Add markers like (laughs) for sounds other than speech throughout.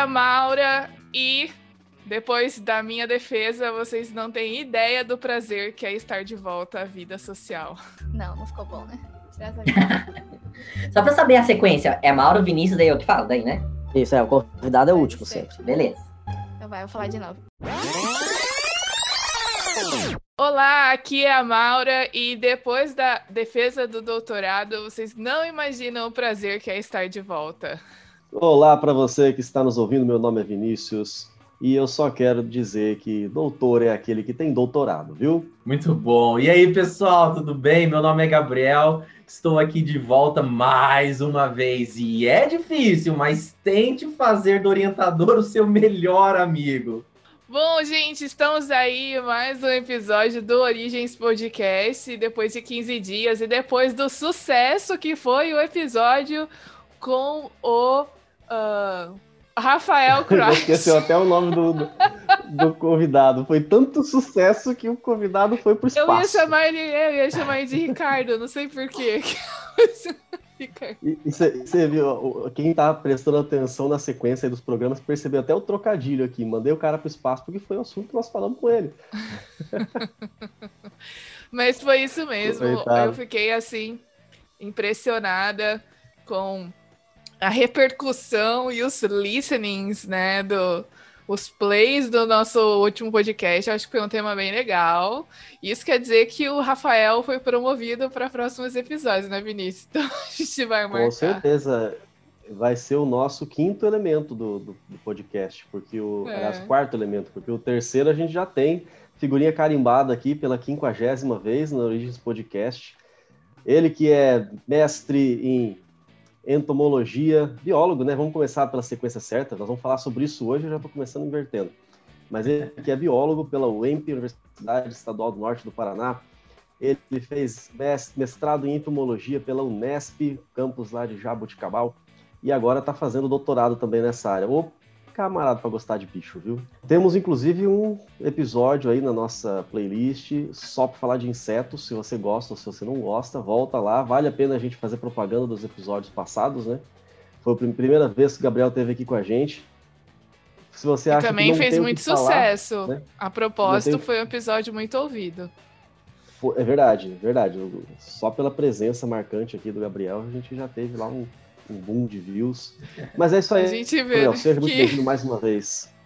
É a Maura e depois da minha defesa, vocês não têm ideia do prazer que é estar de volta à vida social. Não, não ficou bom, né? (laughs) Só pra saber a sequência, é Mauro, Vinícius, daí eu que falo, daí, né? Isso, é, o convidado é o último sempre. Beleza. Então vai, eu vou falar de novo. Olá, aqui é a Maura e depois da defesa do doutorado, vocês não imaginam o prazer que é estar de volta. Olá para você que está nos ouvindo, meu nome é Vinícius e eu só quero dizer que doutor é aquele que tem doutorado, viu? Muito bom. E aí, pessoal, tudo bem? Meu nome é Gabriel, estou aqui de volta mais uma vez e é difícil, mas tente fazer do orientador o seu melhor amigo. Bom, gente, estamos aí mais um episódio do Origens Podcast, depois de 15 dias e depois do sucesso que foi o episódio com o uh, Rafael (laughs) Cross. Esqueceu até o nome do, do, do, convidado. Foi tanto sucesso que o convidado foi pro espaço. Eu ia chamar ele, eu ia chamar ele de Ricardo, não sei porquê. (laughs) E, você viu, quem tá prestando atenção na sequência dos programas percebeu até o trocadilho aqui. Mandei o cara pro espaço porque foi o assunto que nós falamos com ele. (laughs) Mas foi isso mesmo. Eu fiquei assim, impressionada com a repercussão e os listenings, né, do, os plays do nosso último podcast. Acho que foi um tema bem legal. Isso quer dizer que o Rafael foi promovido para próximos episódios, né, Vinícius? (laughs) Então a gente vai marcar. Com certeza. Vai ser o nosso quinto elemento do, do, do podcast, porque o. É. Aliás, quarto elemento, porque o terceiro a gente já tem figurinha carimbada aqui pela quinquagésima vez no Origins Podcast. Ele que é mestre em entomologia, biólogo, né? Vamos começar pela sequência certa, nós vamos falar sobre isso hoje, eu já estou começando invertendo. Mas ele que é biólogo pela UEMP, Universidade Estadual do Norte do Paraná, ele fez mestrado em entomologia pela Unesp, campus lá de Jaboticabal, e agora está fazendo doutorado também nessa área. O camarada para gostar de bicho, viu? Temos inclusive um episódio aí na nossa playlist só para falar de insetos. Se você gosta ou se você não gosta, volta lá. Vale a pena a gente fazer propaganda dos episódios passados, né? Foi a primeira vez que o Gabriel esteve aqui com a gente. Se você acha também que fez muito sucesso. Falar, né? A propósito, tem... foi um episódio muito ouvido. É verdade, é verdade. Só pela presença marcante aqui do Gabriel, a gente já teve lá um um boom de views. Mas é isso (laughs) aí. A gente vê Gabriel, seja muito bem-vindo mais uma vez. (laughs)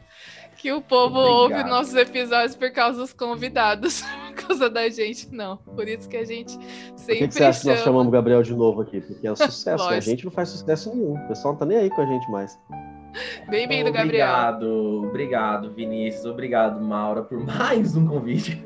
Que o povo Obrigado. ouve nossos episódios por causa dos convidados, (laughs) por causa da gente, não. Por isso que a gente sempre. Por que, que você acha que nós chamamos o Gabriel de novo aqui? Porque é um sucesso. a gente não faz sucesso nenhum. O pessoal não tá nem aí com a gente mais. Bem-vindo, Gabriel. Obrigado, obrigado, Vinícius. Obrigado, Maura, por mais um convite.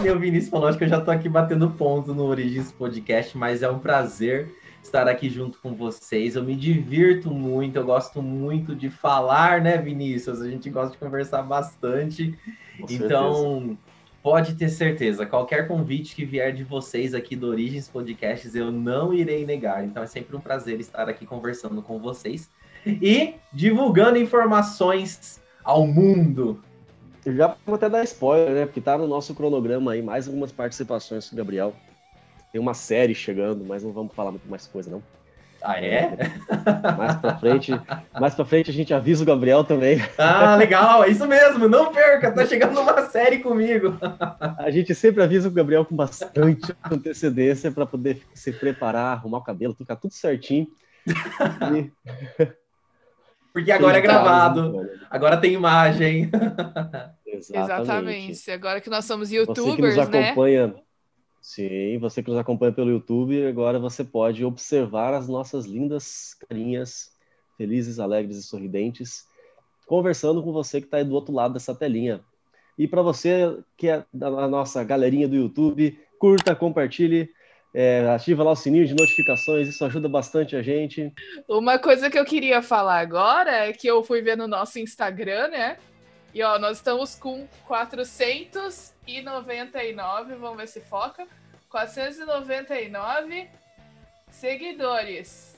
Meu Vinícius falou, acho que eu já tô aqui batendo ponto no Origins Podcast, mas é um prazer estar aqui junto com vocês. Eu me divirto muito, eu gosto muito de falar, né, Vinícius? A gente gosta de conversar bastante. Com então, certeza. pode ter certeza, qualquer convite que vier de vocês aqui do Origens Podcasts, eu não irei negar. Então, é sempre um prazer estar aqui conversando com vocês e divulgando informações ao mundo. Eu já vou até dar spoiler, né? Porque tá no nosso cronograma aí mais algumas participações Gabriel. Tem uma série chegando, mas não vamos falar muito mais coisa, não. Ah, é? Mais pra frente, mais pra frente a gente avisa o Gabriel também. Ah, legal, é isso mesmo, não perca, tá chegando uma série comigo. A gente sempre avisa o Gabriel com bastante antecedência para poder se preparar, arrumar o cabelo, ficar tudo certinho. E... Porque agora é gravado, agora tem imagem. Exatamente. Exatamente. Agora que nós somos youtubers, Você que nos né? acompanha, né? Sim, você que nos acompanha pelo YouTube, agora você pode observar as nossas lindas carinhas, felizes, alegres e sorridentes, conversando com você que está aí do outro lado dessa telinha. E para você que é da nossa galerinha do YouTube, curta, compartilhe, é, ativa lá o sininho de notificações, isso ajuda bastante a gente. Uma coisa que eu queria falar agora é que eu fui ver no nosso Instagram, né? E ó, nós estamos com 499, vamos ver se foca. 499 seguidores.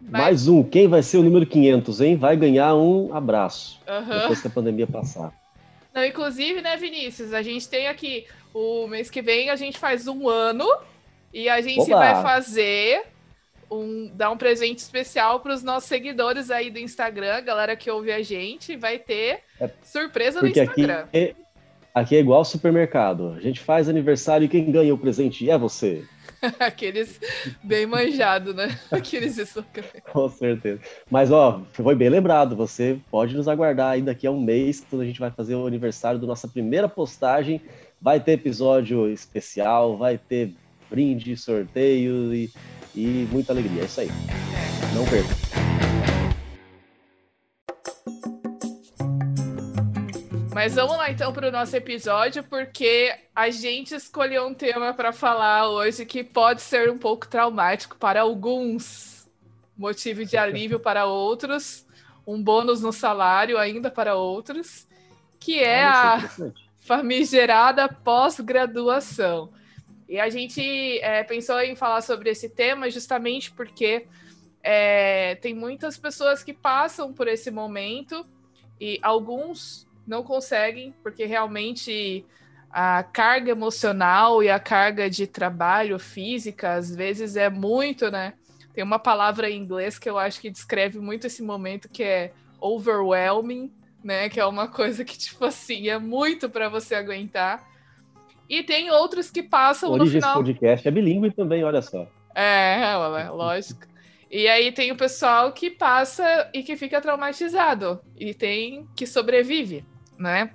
Mas... Mais um. Quem vai ser o número 500, hein? Vai ganhar um abraço uhum. depois que a pandemia passar. Não, inclusive, né, Vinícius? A gente tem aqui o mês que vem a gente faz um ano e a gente Oba. vai fazer um, dar um presente especial para os nossos seguidores aí do Instagram, galera que ouve a gente, vai ter é, surpresa no Instagram. Aqui é, aqui é igual supermercado. A gente faz aniversário e quem ganha o presente é você. (laughs) Aqueles bem manjados, né? (laughs) Aqueles Com certeza. Mas, ó, foi bem lembrado. Você pode nos aguardar aí daqui a um mês, quando a gente vai fazer o aniversário da nossa primeira postagem. Vai ter episódio especial, vai ter brinde, sorteio e, e muita alegria. É isso aí. Não perca. Mas vamos lá então para o nosso episódio, porque a gente escolheu um tema para falar hoje que pode ser um pouco traumático para alguns, motivo de alívio (laughs) para outros, um bônus no salário ainda para outros, que é a famigerada pós-graduação. E a gente é, pensou em falar sobre esse tema justamente porque é, tem muitas pessoas que passam por esse momento e alguns não conseguem, porque realmente a carga emocional e a carga de trabalho física, às vezes, é muito, né? Tem uma palavra em inglês que eu acho que descreve muito esse momento, que é overwhelming, né? Que é uma coisa que, (laughs) tipo assim, é muito para você aguentar. E tem outros que passam Origem no final... podcast é bilíngue também, olha só. É, é, lógico. E aí tem o pessoal que passa e que fica traumatizado. E tem que sobrevive né?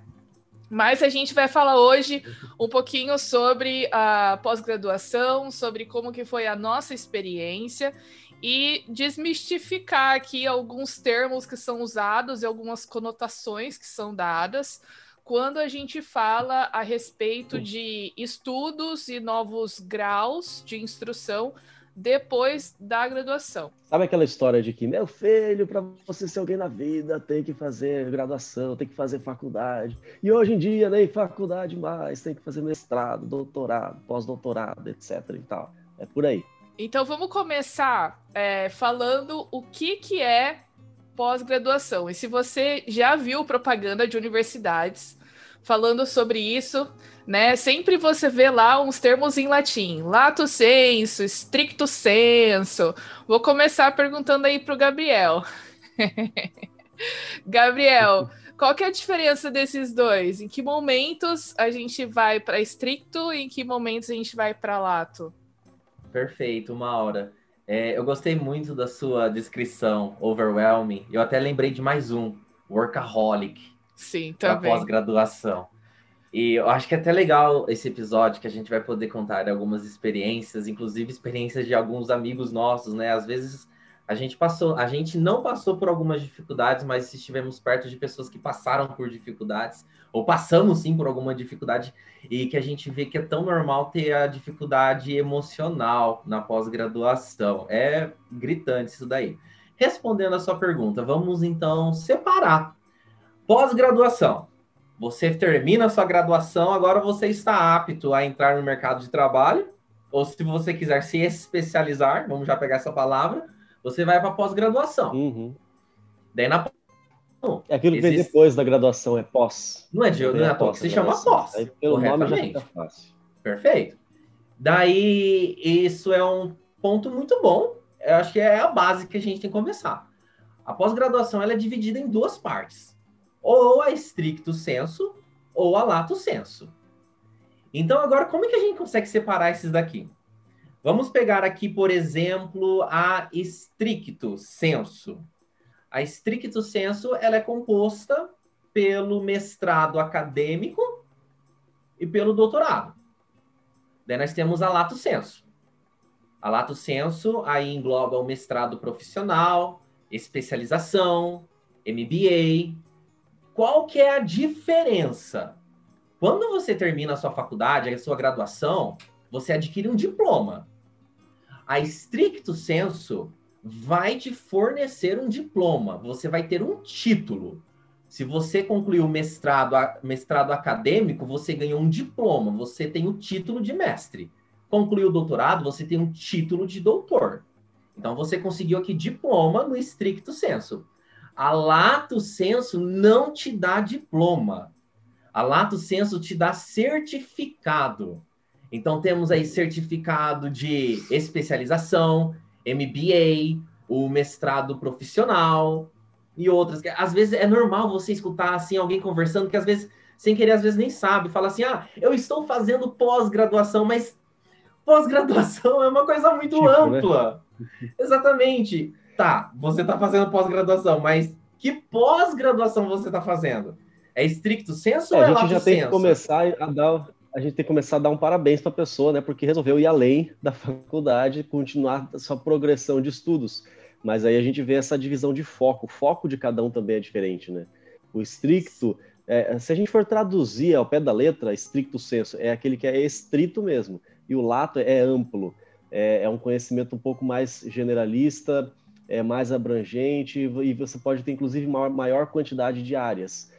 Mas a gente vai falar hoje um pouquinho sobre a pós-graduação, sobre como que foi a nossa experiência e desmistificar aqui alguns termos que são usados e algumas conotações que são dadas quando a gente fala a respeito de estudos e novos graus de instrução depois da graduação. Sabe aquela história de que, meu filho, para você ser alguém na vida, tem que fazer graduação, tem que fazer faculdade. E hoje em dia, nem faculdade mais, tem que fazer mestrado, doutorado, pós-doutorado, etc. e tal. É por aí. Então vamos começar é, falando o que, que é pós-graduação. E se você já viu propaganda de universidades falando sobre isso, né? Sempre você vê lá uns termos em latim, lato senso, stricto senso. Vou começar perguntando aí para o Gabriel. (laughs) Gabriel, qual que é a diferença desses dois? Em que momentos a gente vai para stricto e em que momentos a gente vai para lato? Perfeito, uma hora. É, eu gostei muito da sua descrição, overwhelming. Eu até lembrei de mais um, workaholic. Sim, também. Pós-graduação. E eu acho que é até legal esse episódio que a gente vai poder contar algumas experiências, inclusive experiências de alguns amigos nossos, né? Às vezes a gente passou, a gente não passou por algumas dificuldades, mas estivemos perto de pessoas que passaram por dificuldades, ou passamos sim por alguma dificuldade, e que a gente vê que é tão normal ter a dificuldade emocional na pós-graduação. É gritante isso daí. Respondendo a sua pergunta, vamos então separar pós-graduação você termina a sua graduação, agora você está apto a entrar no mercado de trabalho, ou se você quiser se especializar, vamos já pegar essa palavra, você vai para pós-graduação. Uhum. Daí na é aquilo que vem depois da graduação, é pós. Não é de não é pós, se chama pós. Aí, pelo nome já fica fácil. Perfeito. Daí, isso é um ponto muito bom. Eu acho que é a base que a gente tem que começar. A pós-graduação ela é dividida em duas partes ou a estricto senso ou a lato senso. Então, agora, como é que a gente consegue separar esses daqui? Vamos pegar aqui, por exemplo, a estricto senso. A estricto senso ela é composta pelo mestrado acadêmico e pelo doutorado. Daí nós temos a lato senso. A lato senso aí engloba o mestrado profissional, especialização, MBA, qual que é a diferença? Quando você termina a sua faculdade, a sua graduação, você adquire um diploma. A estricto senso vai te fornecer um diploma, você vai ter um título. Se você concluiu o mestrado, mestrado acadêmico, você ganhou um diploma, você tem o título de mestre. Concluiu o doutorado, você tem um título de doutor. Então você conseguiu aqui diploma no estricto senso. A lato senso não te dá diploma. A lato senso te dá certificado. Então temos aí certificado de especialização, MBA, o mestrado profissional e outras. Às vezes é normal você escutar assim alguém conversando que às vezes sem querer às vezes nem sabe, fala assim: "Ah, eu estou fazendo pós-graduação", mas pós-graduação (laughs) é uma coisa muito tipo, né? ampla. Né? Exatamente. Tá, você está fazendo pós-graduação, mas que pós-graduação você está fazendo? É estricto senso é, ou é A gente já tem senso? que começar a dar a gente tem que começar a dar um parabéns para a pessoa, né? Porque resolveu ir além da (laughs) faculdade, continuar a sua progressão de estudos. Mas aí a gente vê essa divisão de foco. O foco de cada um também é diferente, né? O estricto, é, se a gente for traduzir ao pé da letra, estricto senso, é aquele que é estrito mesmo. E o lato é amplo. É, é um conhecimento um pouco mais generalista, é mais abrangente, e você pode ter, inclusive, maior, maior quantidade de áreas.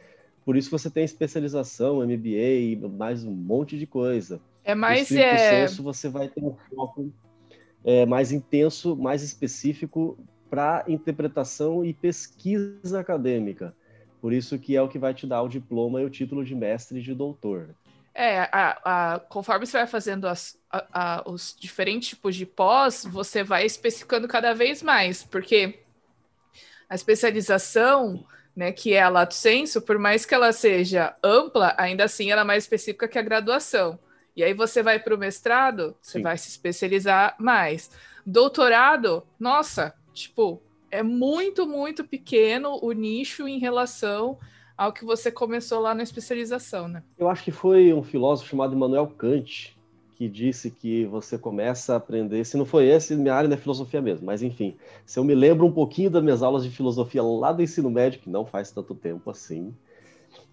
Por isso você tem especialização, MBA, mais um monte de coisa. É mais é... senso, você vai ter um foco é, mais intenso, mais específico para interpretação e pesquisa acadêmica. Por isso que é o que vai te dar o diploma e o título de mestre e de doutor. É, a, a, conforme você vai fazendo as, a, os diferentes tipos de pós, você vai especificando cada vez mais, porque a especialização né, que é a lato senso, por mais que ela seja ampla, ainda assim ela é mais específica que a graduação. E aí você vai para o mestrado, você Sim. vai se especializar mais. Doutorado, nossa, tipo, é muito, muito pequeno o nicho em relação ao que você começou lá na especialização, né? Eu acho que foi um filósofo chamado Immanuel Kant que disse que você começa a aprender, se não foi esse, minha área não é filosofia mesmo, mas enfim, se eu me lembro um pouquinho das minhas aulas de filosofia lá do ensino médio, que não faz tanto tempo assim,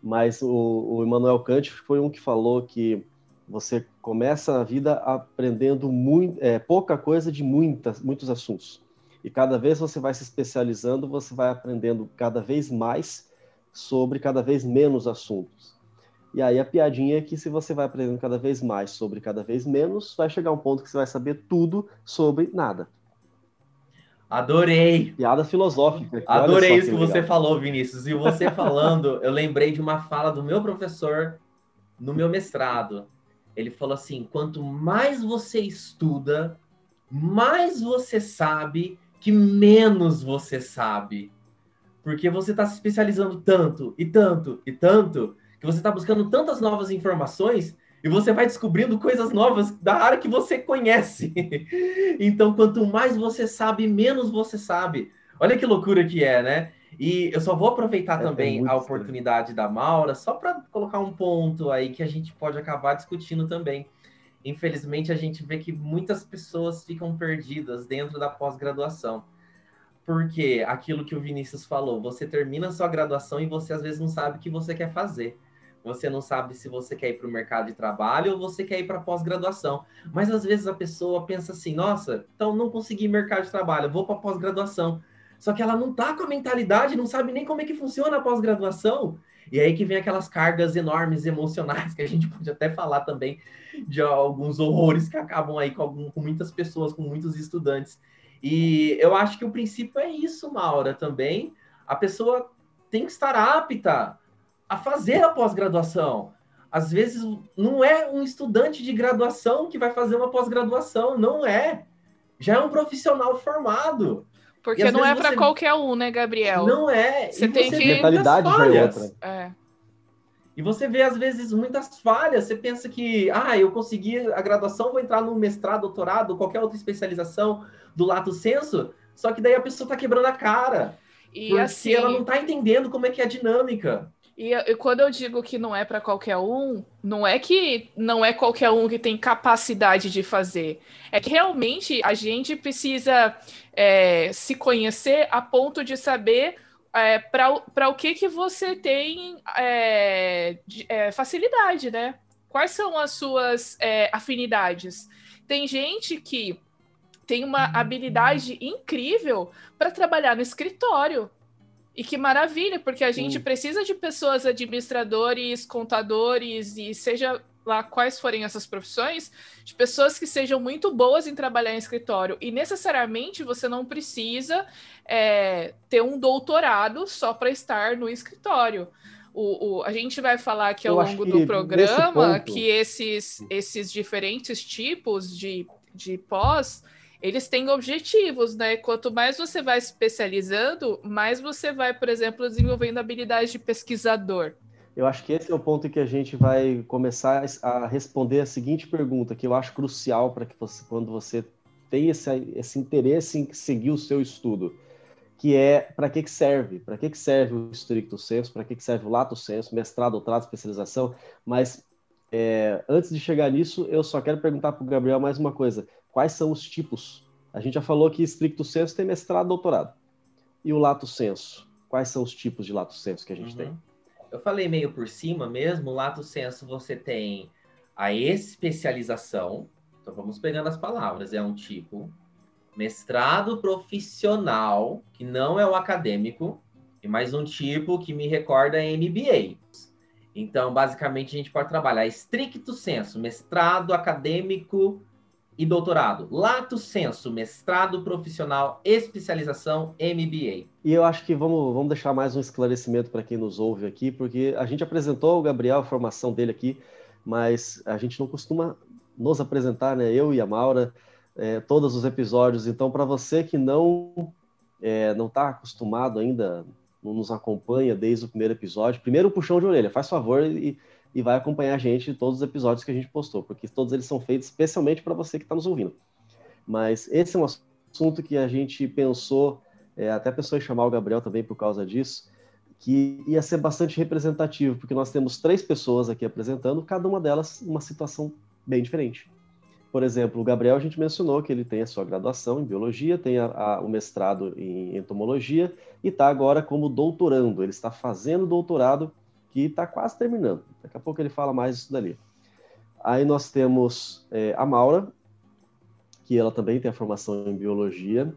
mas o, o Immanuel Kant foi um que falou que você começa a vida aprendendo muito, é, pouca coisa de muitas, muitos assuntos. E cada vez você vai se especializando, você vai aprendendo cada vez mais sobre cada vez menos assuntos. E aí a piadinha é que se você vai aprendendo cada vez mais sobre cada vez menos, vai chegar um ponto que você vai saber tudo sobre nada. Adorei. Piada filosófica. Adorei isso que, que você falou, Vinícius. E você (laughs) falando, eu lembrei de uma fala do meu professor no meu mestrado. Ele falou assim: quanto mais você estuda, mais você sabe que menos você sabe. Porque você está se especializando tanto e tanto e tanto que você está buscando tantas novas informações e você vai descobrindo coisas novas da área que você conhece. (laughs) então, quanto mais você sabe, menos você sabe. Olha que loucura que é, né? E eu só vou aproveitar é, também é a oportunidade da Maura, só para colocar um ponto aí que a gente pode acabar discutindo também. Infelizmente, a gente vê que muitas pessoas ficam perdidas dentro da pós-graduação. Porque aquilo que o Vinícius falou, você termina a sua graduação e você às vezes não sabe o que você quer fazer. Você não sabe se você quer ir para o mercado de trabalho ou você quer ir para pós-graduação. Mas às vezes a pessoa pensa assim: nossa, então não consegui mercado de trabalho, vou para pós-graduação. Só que ela não tá com a mentalidade, não sabe nem como é que funciona a pós-graduação. E aí que vem aquelas cargas enormes emocionais que a gente (laughs) pode até falar também de alguns horrores que acabam aí com, algum, com muitas pessoas, com muitos estudantes. E eu acho que o princípio é isso, Maura, também. A pessoa tem que estar apta a fazer a pós-graduação. Às vezes não é um estudante de graduação que vai fazer uma pós-graduação, não é. Já é um profissional formado. Porque não é para você... qualquer um, né, Gabriel? Não é. Você e tem você que mentalidade já é outra. É. E você vê às vezes muitas falhas. Você pensa que, ah, eu consegui a graduação, vou entrar no mestrado, doutorado, qualquer outra especialização do lato senso. Só que daí a pessoa tá quebrando a cara. E porque assim, ela não tá entendendo como é que é a dinâmica. E, e quando eu digo que não é para qualquer um, não é que não é qualquer um que tem capacidade de fazer. É que realmente a gente precisa é, se conhecer a ponto de saber é, para o que, que você tem é, de, é, facilidade, né? Quais são as suas é, afinidades? Tem gente que tem uma habilidade incrível para trabalhar no escritório. E que maravilha, porque a gente precisa de pessoas administradores, contadores e seja lá quais forem essas profissões, de pessoas que sejam muito boas em trabalhar em escritório. E necessariamente você não precisa é, ter um doutorado só para estar no escritório. O, o, a gente vai falar aqui ao Eu longo do programa ponto... que esses, esses diferentes tipos de, de pós eles têm objetivos, né? Quanto mais você vai especializando, mais você vai, por exemplo, desenvolvendo habilidades de pesquisador. Eu acho que esse é o ponto em que a gente vai começar a responder a seguinte pergunta, que eu acho crucial para que você, quando você tem esse, esse interesse em seguir o seu estudo, que é para que, que serve? Para que, que serve o stricto senso? Para que, que serve o lato senso, mestrado, doutorado, especialização? Mas é, antes de chegar nisso, eu só quero perguntar para o Gabriel mais uma coisa. Quais são os tipos? A gente já falou que stricto senso tem mestrado, doutorado. E o lato senso? Quais são os tipos de lato senso que a gente uhum. tem? Eu falei meio por cima mesmo. Lato senso você tem a especialização. Então vamos pegando as palavras. É um tipo mestrado profissional, que não é o acadêmico, e mais um tipo que me recorda MBA. Então, basicamente, a gente pode trabalhar estricto senso, mestrado acadêmico e doutorado. Lato senso, mestrado profissional, especialização, MBA. E eu acho que vamos, vamos deixar mais um esclarecimento para quem nos ouve aqui, porque a gente apresentou o Gabriel, a formação dele aqui, mas a gente não costuma nos apresentar, né? Eu e a Maura, é, todos os episódios. Então, para você que não é, não está acostumado ainda, não nos acompanha desde o primeiro episódio, primeiro puxão de orelha, faz favor e, e vai acompanhar a gente em todos os episódios que a gente postou, porque todos eles são feitos especialmente para você que está nos ouvindo. Mas esse é um assunto que a gente pensou, é, até pensou em chamar o Gabriel também por causa disso, que ia ser bastante representativo, porque nós temos três pessoas aqui apresentando, cada uma delas uma situação bem diferente. Por exemplo, o Gabriel, a gente mencionou que ele tem a sua graduação em biologia, tem a, a, o mestrado em entomologia e está agora como doutorando. Ele está fazendo doutorado que está quase terminando. Daqui a pouco ele fala mais disso dali. Aí nós temos é, a Maura, que ela também tem a formação em biologia.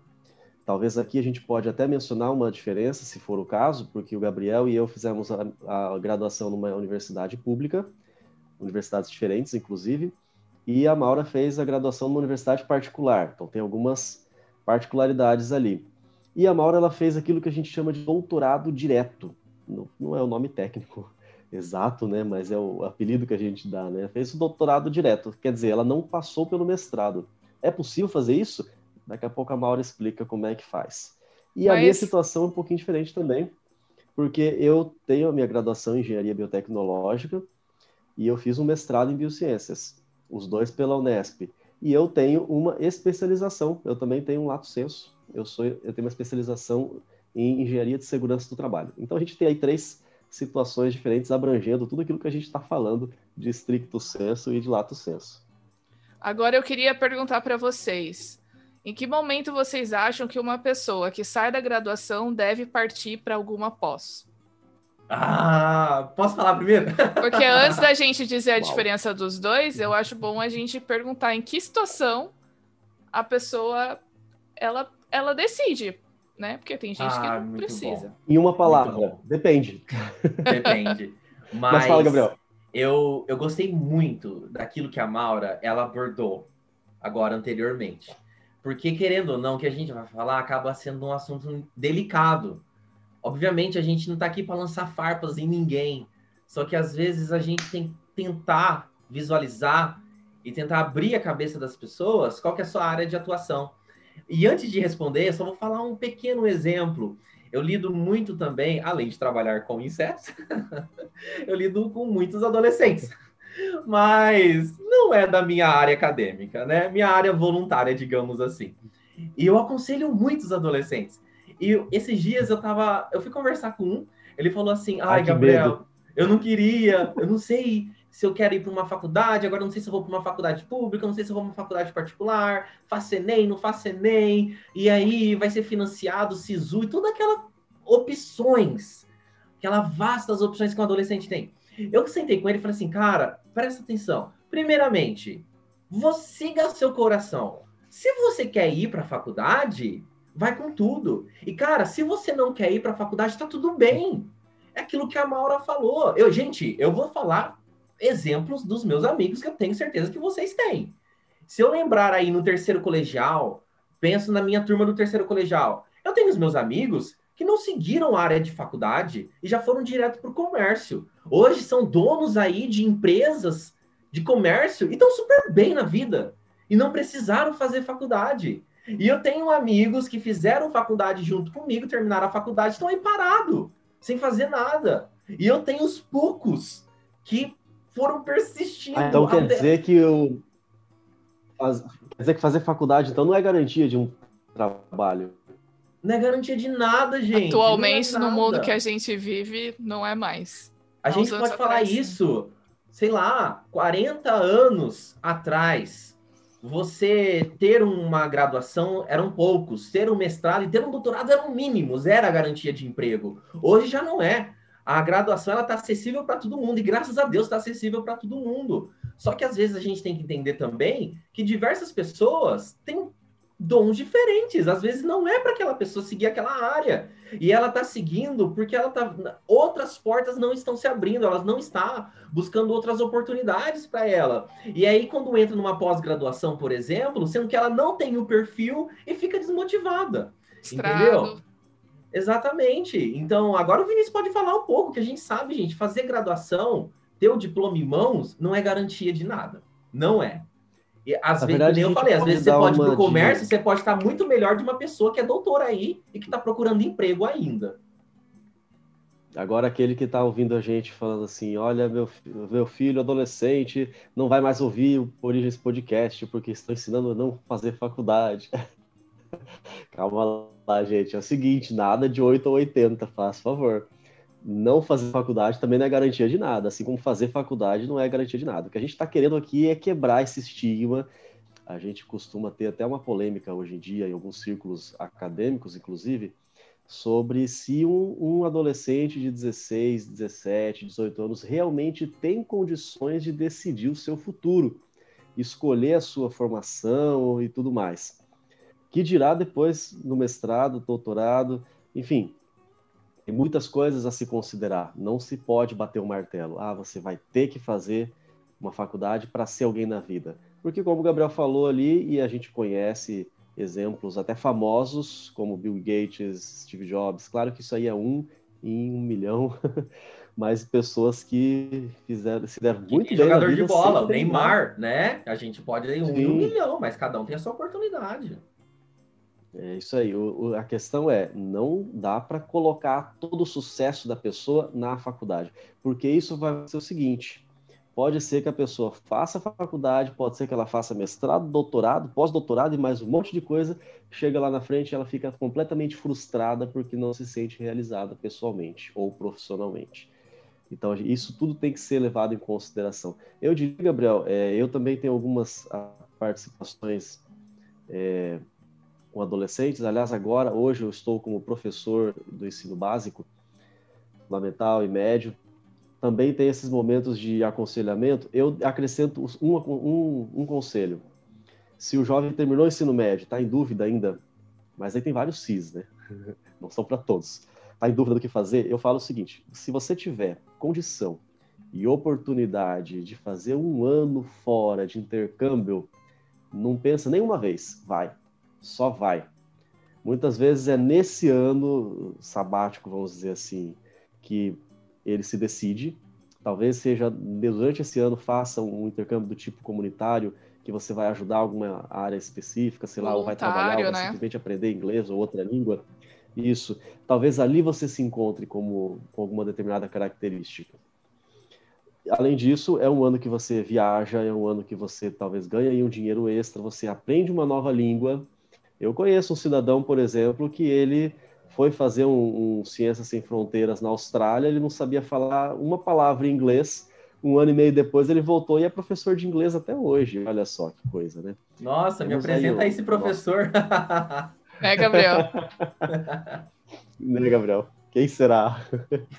Talvez aqui a gente pode até mencionar uma diferença, se for o caso, porque o Gabriel e eu fizemos a, a graduação numa universidade pública, universidades diferentes, inclusive, e a Maura fez a graduação numa universidade particular, então tem algumas particularidades ali. E a Maura ela fez aquilo que a gente chama de doutorado direto. Não, não é o nome técnico (laughs) exato, né, mas é o apelido que a gente dá, né? Fez o doutorado direto, quer dizer, ela não passou pelo mestrado. É possível fazer isso? Daqui a pouco a Maura explica como é que faz. E mas... a minha situação é um pouquinho diferente também, porque eu tenho a minha graduação em engenharia biotecnológica e eu fiz um mestrado em biociências os dois pela Unesp. E eu tenho uma especialização, eu também tenho um lato senso, eu, sou, eu tenho uma especialização em engenharia de segurança do trabalho. Então a gente tem aí três situações diferentes abrangendo tudo aquilo que a gente está falando de estricto senso e de lato senso. Agora eu queria perguntar para vocês, em que momento vocês acham que uma pessoa que sai da graduação deve partir para alguma pós? Ah, posso falar primeiro? Porque antes da gente dizer a Uau. diferença dos dois, eu acho bom a gente perguntar em que situação a pessoa ela, ela decide, né? Porque tem gente ah, que não precisa. Bom. Em uma palavra, depende. Depende. Mas, (laughs) Mas fala, Gabriel. Eu, eu gostei muito daquilo que a Maura ela abordou agora anteriormente. Porque, querendo ou não, o que a gente vai falar acaba sendo um assunto delicado Obviamente, a gente não está aqui para lançar farpas em ninguém. Só que às vezes a gente tem que tentar visualizar e tentar abrir a cabeça das pessoas qual que é a sua área de atuação. E antes de responder, eu só vou falar um pequeno exemplo. Eu lido muito também, além de trabalhar com insetos, (laughs) eu lido com muitos adolescentes. Mas não é da minha área acadêmica, né? Minha área voluntária, digamos assim. E eu aconselho muitos adolescentes. E esses dias eu tava. Eu fui conversar com um, ele falou assim: Ai, Ai Gabriel, eu não queria, eu não sei se eu quero ir para uma faculdade, agora não sei se eu vou para uma faculdade pública, não sei se eu vou para uma faculdade particular, faço Enem, não faço Enem, e aí vai ser financiado, SISU, e todas aquelas opções, aquela vastas opções que um adolescente tem. Eu que sentei com ele e falei assim, cara, presta atenção. Primeiramente, você siga seu coração. Se você quer ir para a faculdade, vai com tudo. E, cara, se você não quer ir para a faculdade, tá tudo bem. É aquilo que a Maura falou. Eu, gente, eu vou falar exemplos dos meus amigos que eu tenho certeza que vocês têm. Se eu lembrar aí no terceiro colegial, penso na minha turma do terceiro colegial. Eu tenho os meus amigos que não seguiram a área de faculdade e já foram direto para o comércio. Hoje são donos aí de empresas de comércio e estão super bem na vida. E não precisaram fazer faculdade. E eu tenho amigos que fizeram faculdade junto comigo, terminaram a faculdade, estão aí parado, sem fazer nada. E eu tenho os poucos que foram persistindo. Ah, então quer dizer que eu faz... quer dizer que fazer faculdade então não é garantia de um trabalho. Não é garantia de nada, gente. Atualmente, é no mundo que a gente vive, não é mais. A gente pode falar atrás, isso, sei lá, 40 anos atrás. Você ter uma graduação eram poucos, ter um mestrado e ter um doutorado eram mínimos, era a garantia de emprego. Hoje já não é. A graduação ela está acessível para todo mundo e graças a Deus está acessível para todo mundo. Só que às vezes a gente tem que entender também que diversas pessoas têm dons diferentes. Às vezes não é para aquela pessoa seguir aquela área. E ela está seguindo porque ela tá outras portas não estão se abrindo, elas não está buscando outras oportunidades para ela. E aí quando entra numa pós-graduação, por exemplo, sendo que ela não tem o perfil e fica desmotivada. Estrado. Entendeu? Exatamente. Então, agora o Vinícius pode falar um pouco, que a gente sabe, gente, fazer graduação, ter o diploma em mãos, não é garantia de nada. Não é. E, às Na vezes, verdade, eu falei, às vezes você pode ir para o comércio, você pode estar muito melhor de uma pessoa que é doutora aí e que está procurando emprego ainda. Agora aquele que está ouvindo a gente falando assim, olha, meu, meu filho adolescente não vai mais ouvir o Origens Podcast porque estão ensinando a não fazer faculdade. (laughs) Calma lá, gente. É o seguinte, nada de 8 ou 80, faz favor. Não fazer faculdade também não é garantia de nada, assim como fazer faculdade não é garantia de nada. O que a gente está querendo aqui é quebrar esse estigma. A gente costuma ter até uma polêmica hoje em dia, em alguns círculos acadêmicos, inclusive, sobre se um, um, adolescente de 16, 17, 18 anos realmente tem condições de decidir o seu futuro, escolher a sua formação e tudo mais que dirá depois no mestrado, doutorado, enfim, tem muitas coisas a se considerar. Não se pode bater o um martelo. Ah, você vai ter que fazer uma faculdade para ser alguém na vida. Porque, como o Gabriel falou ali, e a gente conhece exemplos até famosos, como Bill Gates, Steve Jobs, claro que isso aí é um em um milhão, (laughs) mas pessoas que fizeram, se deram muito e bem. Jogador de bola, o Neymar, né? A gente pode ir um em um milhão, mas cada um tem a sua oportunidade. É isso aí. O, o, a questão é, não dá para colocar todo o sucesso da pessoa na faculdade, porque isso vai ser o seguinte: pode ser que a pessoa faça faculdade, pode ser que ela faça mestrado, doutorado, pós-doutorado e mais um monte de coisa, chega lá na frente ela fica completamente frustrada porque não se sente realizada pessoalmente ou profissionalmente. Então, isso tudo tem que ser levado em consideração. Eu diria, Gabriel, é, eu também tenho algumas participações. É, com adolescentes. Aliás, agora, hoje, eu estou como professor do ensino básico, fundamental e médio. Também tem esses momentos de aconselhamento. Eu acrescento um, um, um conselho. Se o jovem terminou o ensino médio, está em dúvida ainda, mas aí tem vários CIS, né? (laughs) Não são para todos. Está em dúvida do que fazer? Eu falo o seguinte: se você tiver condição e oportunidade de fazer um ano fora de intercâmbio, não pensa nenhuma vez, vai só vai. Muitas vezes é nesse ano sabático, vamos dizer assim, que ele se decide. Talvez seja durante esse ano faça um intercâmbio do tipo comunitário, que você vai ajudar alguma área específica, sei lá, ou vai trabalhar, ou vai né? simplesmente aprender inglês ou outra língua. Isso. Talvez ali você se encontre como, com alguma determinada característica. Além disso, é um ano que você viaja, é um ano que você talvez ganha um dinheiro extra, você aprende uma nova língua, eu conheço um cidadão, por exemplo, que ele foi fazer um, um Ciências Sem Fronteiras na Austrália, ele não sabia falar uma palavra em inglês. Um ano e meio depois ele voltou e é professor de inglês até hoje. Olha só que coisa, né? Nossa, me apresenta aí, esse professor. (laughs) É, Gabriel. (laughs) né, Gabriel? Quem será?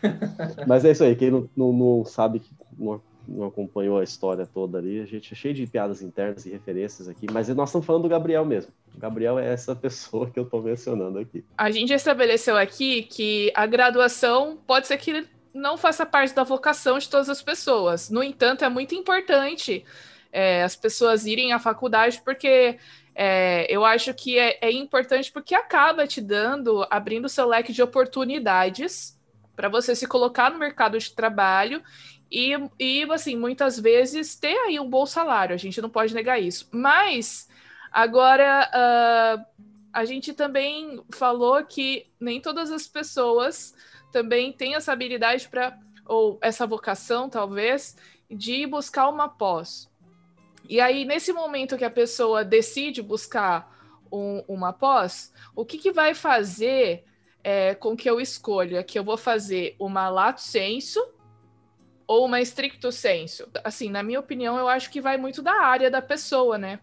(laughs) Mas é isso aí, quem não, não, não sabe, não não acompanhou a história toda ali, a gente é cheio de piadas internas e referências aqui, mas nós estamos falando do Gabriel mesmo. O Gabriel é essa pessoa que eu estou mencionando aqui. A gente estabeleceu aqui que a graduação pode ser que não faça parte da vocação de todas as pessoas. No entanto, é muito importante é, as pessoas irem à faculdade, porque é, eu acho que é, é importante porque acaba te dando, abrindo seu leque de oportunidades para você se colocar no mercado de trabalho e, e, assim, muitas vezes ter aí um bom salário, a gente não pode negar isso. Mas Agora, uh, a gente também falou que nem todas as pessoas também têm essa habilidade para, ou essa vocação, talvez, de buscar uma pós. E aí, nesse momento que a pessoa decide buscar um, uma pós, o que, que vai fazer é, com que eu escolha que eu vou fazer uma lato senso ou uma stricto senso? Assim, na minha opinião, eu acho que vai muito da área da pessoa, né?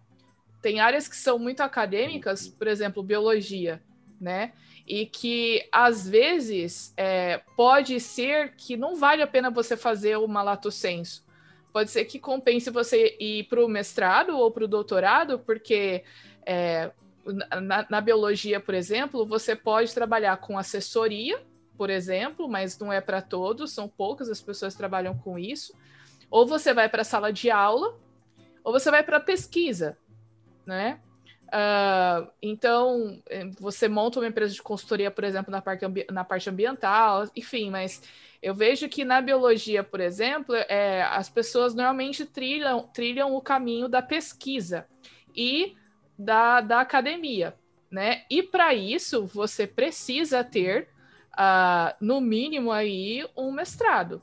Tem áreas que são muito acadêmicas, por exemplo, biologia, né? E que às vezes é, pode ser que não vale a pena você fazer uma lato senso pode ser que compense você ir para o mestrado ou para o doutorado, porque é, na, na, biologia, por exemplo, você pode trabalhar com assessoria, por exemplo, mas não é para todos, são poucas as pessoas que trabalham com isso. Ou você vai para a sala de aula, ou você vai para a pesquisa, né? Uh, então, eh, você monta uma empresa de consultoria, por exemplo, na parte, na parte ambiental, enfim, mas eu vejo que na biologia, por exemplo, é, as pessoas normalmente trilham, trilham o caminho da pesquisa e da, da academia, né? E para isso, você precisa ter, uh, no mínimo, aí, um mestrado,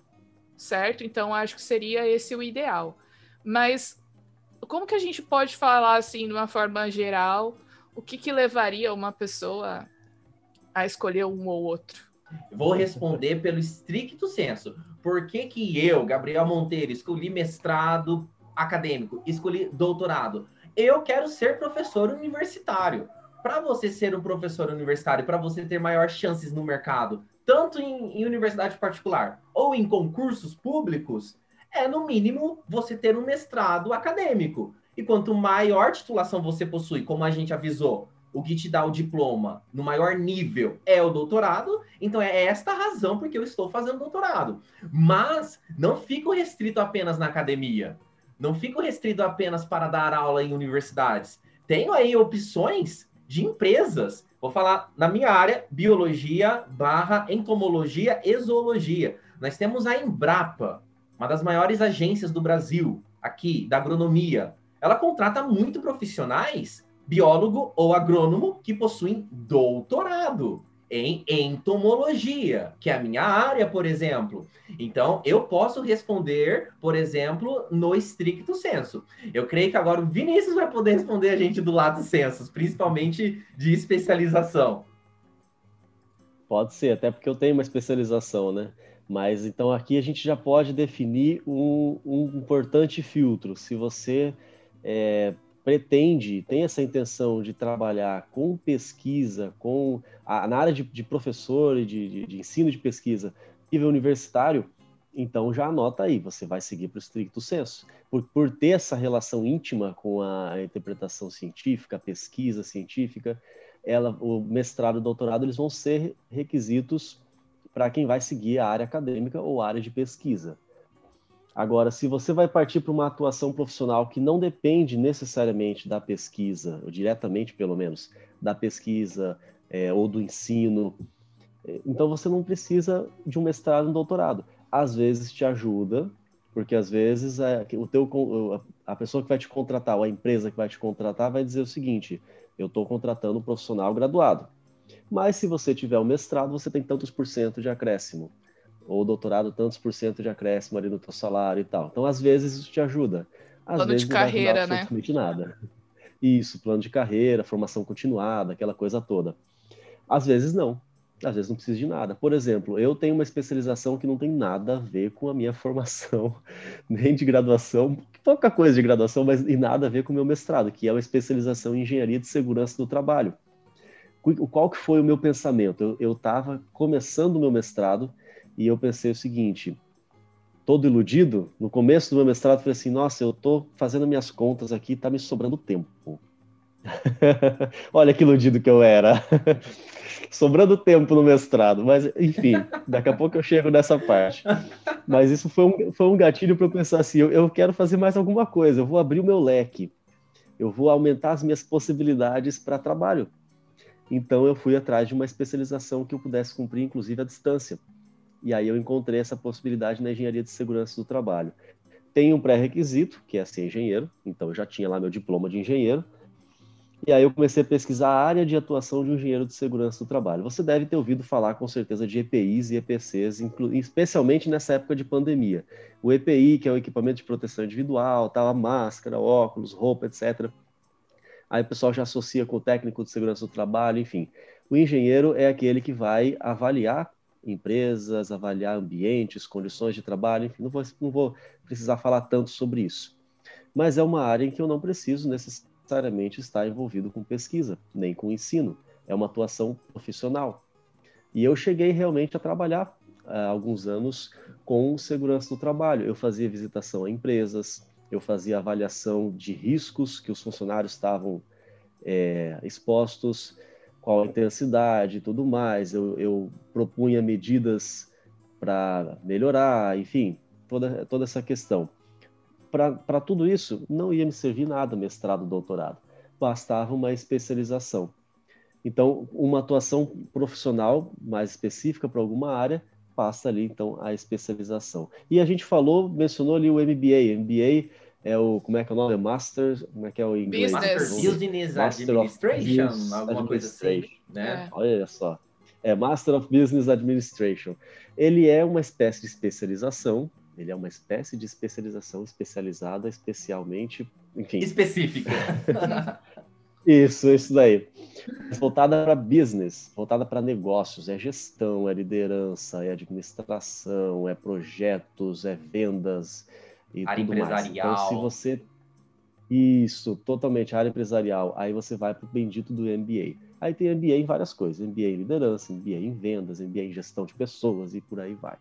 certo? Então, acho que seria esse o ideal. Mas como que a gente pode falar assim de uma forma geral o que, que levaria uma pessoa a escolher um ou outro? Vou responder pelo estricto senso. Por que, que eu, Gabriel Monteiro, escolhi mestrado acadêmico, escolhi doutorado? Eu quero ser professor universitário. Para você ser um professor universitário, para você ter maiores chances no mercado, tanto em, em universidade particular ou em concursos públicos, é, no mínimo, você ter um mestrado acadêmico. E quanto maior titulação você possui, como a gente avisou, o que te dá o diploma no maior nível é o doutorado, então é esta a razão porque eu estou fazendo doutorado. Mas não fico restrito apenas na academia. Não fico restrito apenas para dar aula em universidades. Tenho aí opções de empresas. Vou falar na minha área, biologia barra entomologia e zoologia. Nós temos a Embrapa, uma das maiores agências do Brasil, aqui, da agronomia, ela contrata muito profissionais, biólogo ou agrônomo, que possuem doutorado em entomologia, que é a minha área, por exemplo. Então, eu posso responder, por exemplo, no estricto senso. Eu creio que agora o Vinícius vai poder responder a gente do lado senso, principalmente de especialização. Pode ser, até porque eu tenho uma especialização, né? Mas então aqui a gente já pode definir um, um importante filtro. Se você é, pretende, tem essa intenção de trabalhar com pesquisa, com a, na área de, de professor e de, de, de, ensino de pesquisa, nível universitário, então já anota aí, você vai seguir para o estricto senso. Por, por ter essa relação íntima com a interpretação científica, a pesquisa científica, ela, o mestrado e o doutorado, eles vão ser requisitos para quem vai seguir a área acadêmica ou a área de pesquisa. Agora, se você vai partir para uma atuação profissional que não depende necessariamente da pesquisa, ou diretamente pelo menos, da pesquisa é, ou do ensino, é, então você não precisa de um mestrado um doutorado. Às vezes te ajuda, porque às vezes é, o teu, a pessoa que vai te contratar, ou a empresa que vai te contratar, vai dizer o seguinte: eu estou contratando um profissional graduado. Mas se você tiver o mestrado, você tem tantos por cento de acréscimo. Ou doutorado, tantos por cento de acréscimo ali no teu salário e tal. Então, às vezes, isso te ajuda. Às plano vezes, de carreira, né? nada. Isso, plano de carreira, formação continuada, aquela coisa toda. Às vezes, não. Às vezes não precisa de nada. Por exemplo, eu tenho uma especialização que não tem nada a ver com a minha (laughs) formação, nem de graduação, pouca coisa de graduação, mas e nada a ver com o meu mestrado, que é uma especialização em engenharia de segurança do trabalho qual que foi o meu pensamento? Eu estava começando o meu mestrado e eu pensei o seguinte, todo iludido, no começo do meu mestrado, falei assim, nossa, eu estou fazendo minhas contas aqui, está me sobrando tempo. (laughs) Olha que iludido que eu era. (laughs) sobrando tempo no mestrado, mas enfim, daqui a pouco eu chego nessa parte. Mas isso foi um, foi um gatilho para eu pensar assim, eu, eu quero fazer mais alguma coisa, eu vou abrir o meu leque, eu vou aumentar as minhas possibilidades para trabalho. Então eu fui atrás de uma especialização que eu pudesse cumprir, inclusive à distância. E aí eu encontrei essa possibilidade na engenharia de segurança do trabalho. Tem um pré-requisito, que é ser engenheiro, então eu já tinha lá meu diploma de engenheiro. E aí eu comecei a pesquisar a área de atuação de um engenheiro de segurança do trabalho. Você deve ter ouvido falar com certeza de EPIs e EPCs, especialmente nessa época de pandemia. O EPI, que é o equipamento de proteção individual, tá, máscara, óculos, roupa, etc. Aí o pessoal já associa com o técnico de segurança do trabalho, enfim. O engenheiro é aquele que vai avaliar empresas, avaliar ambientes, condições de trabalho, enfim, não vou, não vou precisar falar tanto sobre isso. Mas é uma área em que eu não preciso necessariamente está envolvido com pesquisa, nem com ensino. É uma atuação profissional. E eu cheguei realmente a trabalhar há alguns anos com segurança do trabalho. Eu fazia visitação a empresas, eu fazia avaliação de riscos que os funcionários estavam é, expostos, qual a intensidade e tudo mais. Eu, eu propunha medidas para melhorar, enfim, toda, toda essa questão para tudo isso, não ia me servir nada mestrado, doutorado. Bastava uma especialização. Então, uma atuação profissional mais específica para alguma área passa ali, então, a especialização. E a gente falou, mencionou ali o MBA. MBA é o, como é que é o nome? É Master, como é que é o inglês? Business, Business Administration, Business alguma coisa assim, né? É. Olha só. É Master of Business Administration. Ele é uma espécie de especialização ele é uma espécie de especialização especializada especialmente, enfim. Específica. (laughs) isso, isso daí. Voltada para business, voltada para negócios, é gestão, é liderança, é administração, é projetos, é vendas e área tudo empresarial. mais. Então, se você isso, totalmente área empresarial, aí você vai para o bendito do MBA. Aí tem MBA em várias coisas, MBA em liderança, MBA em vendas, MBA em gestão de pessoas e por aí vai.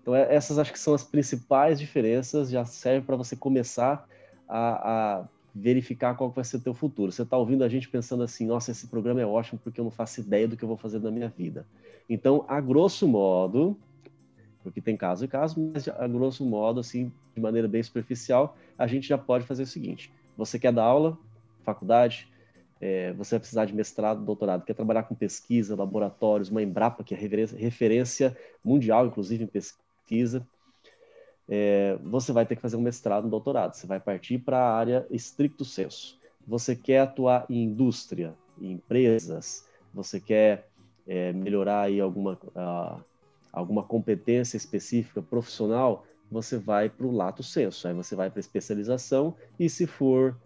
Então, é, essas acho que são as principais diferenças, já serve para você começar a, a, verificar qual vai ser o teu futuro. Você está ouvindo a gente pensando assim, nossa, esse programa é ótimo porque eu não faço ideia do que eu vou fazer na minha vida. Então, a grosso modo, porque tem caso e caso, mas a grosso modo, assim, de maneira bem superficial, a gente já pode fazer o seguinte: você quer dar aula, faculdade, é, você vai precisar de mestrado, doutorado, quer trabalhar com pesquisa, laboratórios, uma Embrapa, que é referência mundial, inclusive, em pesquisa é, você vai ter que fazer um mestrado, um doutorado. Você vai partir para a área estricto senso. Você quer atuar em indústria, em empresas, você quer é, melhorar aí alguma, uh, alguma competência específica profissional, você vai para o lato senso. Aí você vai para especialização e se for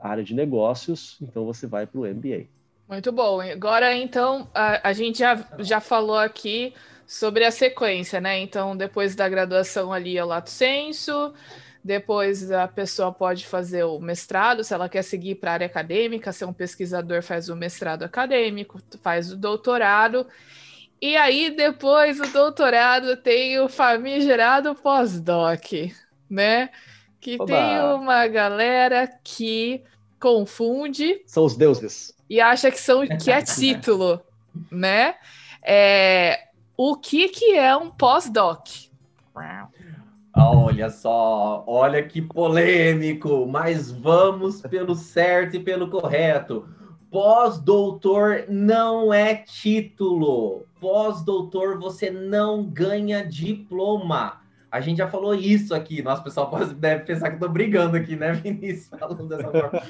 área de negócios, então você vai para o MBA. Muito bom. Agora, então, a, a gente já, já falou aqui sobre a sequência, né? Então, depois da graduação ali é o lato senso, depois a pessoa pode fazer o mestrado, se ela quer seguir para a área acadêmica, ser um pesquisador faz o mestrado acadêmico, faz o doutorado. E aí, depois do doutorado, tem o famigerado pós-doc, né? Que Oba. tem uma galera que confunde. São os deuses. E acha que, são, que é (laughs) título, né? É, o que, que é um pós-doc? Olha só, olha que polêmico, mas vamos pelo certo e pelo correto. Pós-doutor não é título. Pós-doutor você não ganha diploma. A gente já falou isso aqui. Nosso pessoal pode, deve pensar que eu tô brigando aqui, né, (laughs) Vinícius? Falando dessa forma.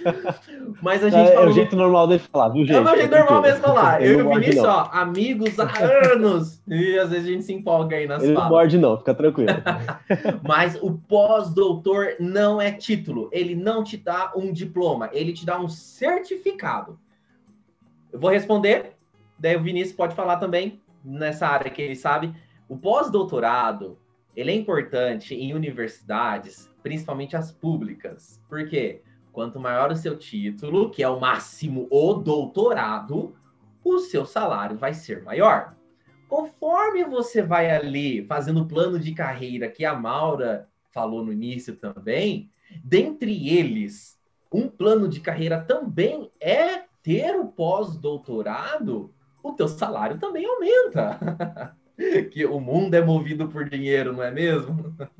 Mas a gente é, falou... É o jeito normal dele falar, viu, gente? É o meu jeito normal mesmo falar. Eu e o Vinícius, ó, amigos há anos. E às vezes a gente se empolga aí nas Ele falas. não morde não, fica tranquilo. (laughs) Mas o pós-doutor não é título. Ele não te dá um diploma. Ele te dá um certificado. Eu vou responder. Daí o Vinícius pode falar também nessa área que ele sabe. O pós-doutorado ele é importante em universidades, principalmente as públicas. Por quê? Quanto maior o seu título, que é o máximo o doutorado, o seu salário vai ser maior. Conforme você vai ali fazendo o plano de carreira que a Maura falou no início também, dentre eles, um plano de carreira também é ter o pós-doutorado, o teu salário também aumenta. (laughs) que o mundo é movido por dinheiro, não é mesmo? (laughs)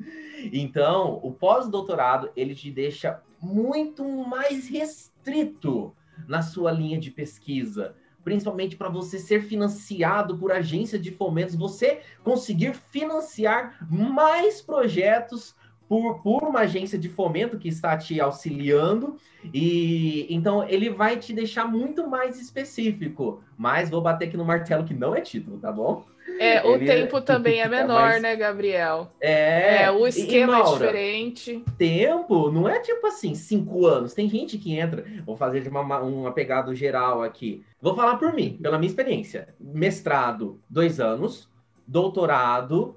Então, o pós-doutorado, ele te deixa muito mais restrito na sua linha de pesquisa, principalmente para você ser financiado por agência de fomentos, você conseguir financiar mais projetos por, por uma agência de fomento que está te auxiliando, e então ele vai te deixar muito mais específico. Mas vou bater aqui no martelo que não é título, tá bom? É, o ele tempo (laughs) também é menor, mais... né, Gabriel? É, é o esquema é Maura, é diferente. Tempo não é tipo assim, cinco anos. Tem gente que entra, vou fazer de uma, uma pegada geral aqui. Vou falar por mim, pela minha experiência. Mestrado, dois anos. Doutorado,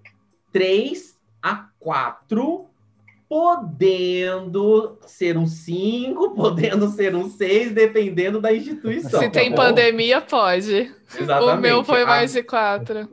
três a quatro podendo ser um 5, (laughs) podendo ser um 6, dependendo da instituição. Se tá tem bom? pandemia, pode. Exatamente. O meu foi mais de 4.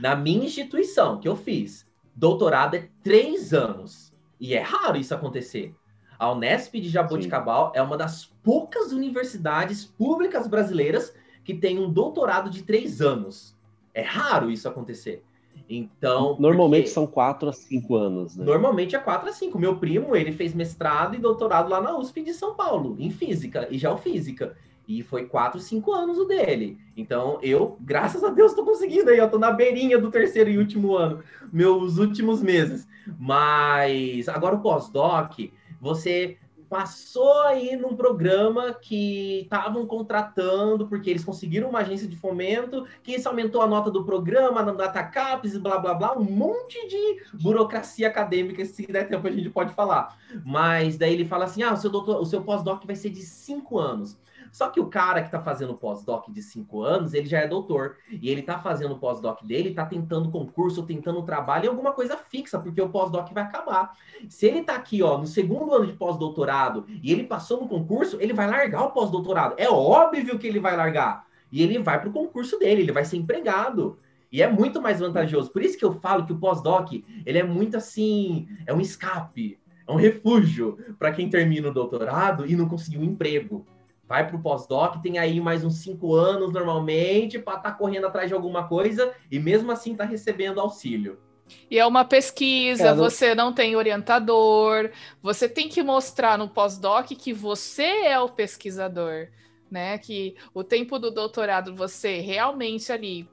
Na minha instituição que eu fiz, doutorado é 3 anos. E é raro isso acontecer. A Unesp de Jaboticabal Sim. é uma das poucas universidades públicas brasileiras que tem um doutorado de 3 anos. É raro isso acontecer. Então. Normalmente são quatro a cinco anos, né? Normalmente é quatro a cinco. Meu primo, ele fez mestrado e doutorado lá na USP de São Paulo, em física e geofísica. E foi quatro, cinco anos o dele. Então, eu, graças a Deus, tô conseguindo aí. Eu tô na beirinha do terceiro e último ano, meus últimos meses. Mas agora o pós-doc, você passou aí num programa que estavam contratando, porque eles conseguiram uma agência de fomento, que isso aumentou a nota do programa, na data caps, blá blá blá, um monte de burocracia acadêmica, se der tempo a gente pode falar. Mas daí ele fala assim: ah, o seu, doutor, o seu pós-doc vai ser de cinco anos. Só que o cara que está fazendo pós-doc de cinco anos, ele já é doutor. E ele está fazendo o pós-doc dele, está tentando concurso, tentando trabalho em alguma coisa fixa, porque o pós-doc vai acabar. Se ele está aqui, ó, no segundo ano de pós-doutorado e ele passou no concurso, ele vai largar o pós-doutorado. É óbvio que ele vai largar. E ele vai para o concurso dele, ele vai ser empregado. E é muito mais vantajoso. Por isso que eu falo que o pós-doc, ele é muito assim, é um escape, é um refúgio para quem termina o doutorado e não conseguiu um emprego vai para o pós-doc, tem aí mais uns cinco anos normalmente para estar tá correndo atrás de alguma coisa e mesmo assim está recebendo auxílio. E é uma pesquisa, é, você não tem orientador, você tem que mostrar no pós-doc que você é o pesquisador, né? Que o tempo do doutorado você realmente ali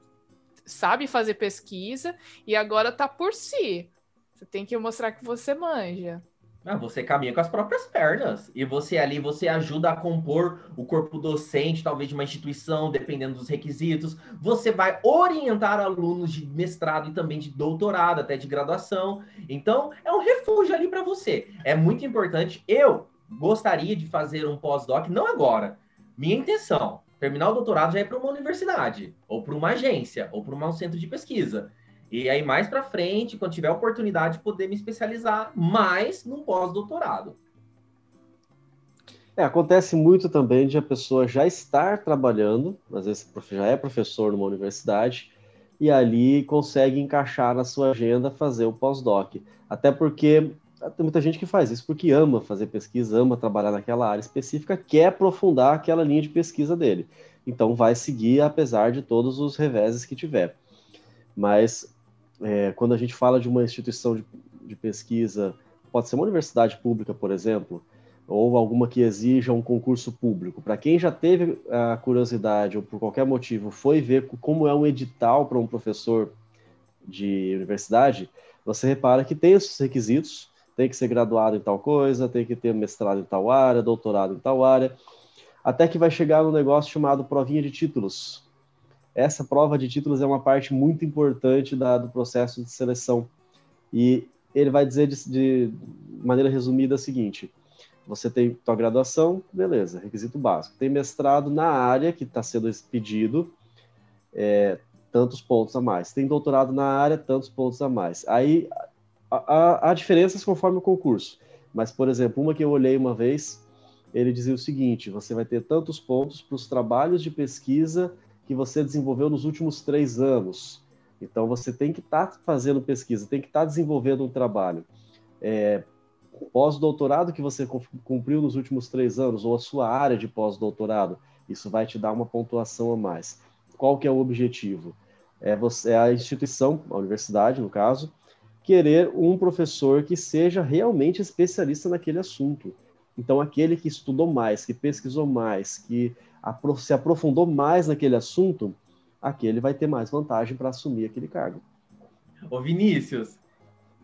sabe fazer pesquisa e agora tá por si. Você tem que mostrar que você manja. Ah, você caminha com as próprias pernas. E você ali, você ajuda a compor o corpo docente, talvez de uma instituição, dependendo dos requisitos. Você vai orientar alunos de mestrado e também de doutorado, até de graduação. Então, é um refúgio ali para você. É muito importante. Eu gostaria de fazer um pós-doc, não agora. Minha intenção, terminar o doutorado já é para uma universidade, ou para uma agência, ou para um centro de pesquisa. E aí, mais para frente, quando tiver oportunidade, poder me especializar mais no pós-doutorado. É, acontece muito também de a pessoa já estar trabalhando, às vezes já é professor numa universidade, e ali consegue encaixar na sua agenda fazer o pós-doc. Até porque tem muita gente que faz isso porque ama fazer pesquisa, ama trabalhar naquela área específica, quer aprofundar aquela linha de pesquisa dele. Então vai seguir apesar de todos os reveses que tiver. Mas é, quando a gente fala de uma instituição de, de, pesquisa, pode ser uma universidade pública, por exemplo, ou alguma que exija um concurso público. Para quem já teve a curiosidade ou por qualquer motivo foi ver como é um edital para um professor de universidade, você repara que tem esses requisitos, tem que ser graduado em tal coisa, tem que ter mestrado em tal área, doutorado em tal área, até que vai chegar no negócio chamado provinha de títulos, essa prova de títulos é uma parte muito importante da, do processo de seleção. E ele vai dizer de, de maneira resumida a seguinte: você tem tua graduação, beleza, requisito básico. Tem mestrado na área que está sendo pedido, é, tantos pontos a mais. Tem doutorado na área, tantos pontos a mais. Aí há diferenças conforme o concurso. Mas, por exemplo, uma que eu olhei uma vez, ele dizia o seguinte: você vai ter tantos pontos para os trabalhos de pesquisa que você desenvolveu nos últimos três anos. Então, você tem que estar tá fazendo pesquisa, tem que estar tá desenvolvendo um trabalho. É, pós-doutorado que você cumpriu nos últimos três anos, ou a sua área de pós-doutorado, isso vai te dar uma pontuação a mais. Qual que é o objetivo? É, você, é a instituição, a universidade, no caso, querer um professor que seja realmente especialista naquele assunto. Então, aquele que estudou mais, que pesquisou mais, que se aprofundou mais naquele assunto, aquele vai ter mais vantagem para assumir aquele cargo. Ô Vinícius,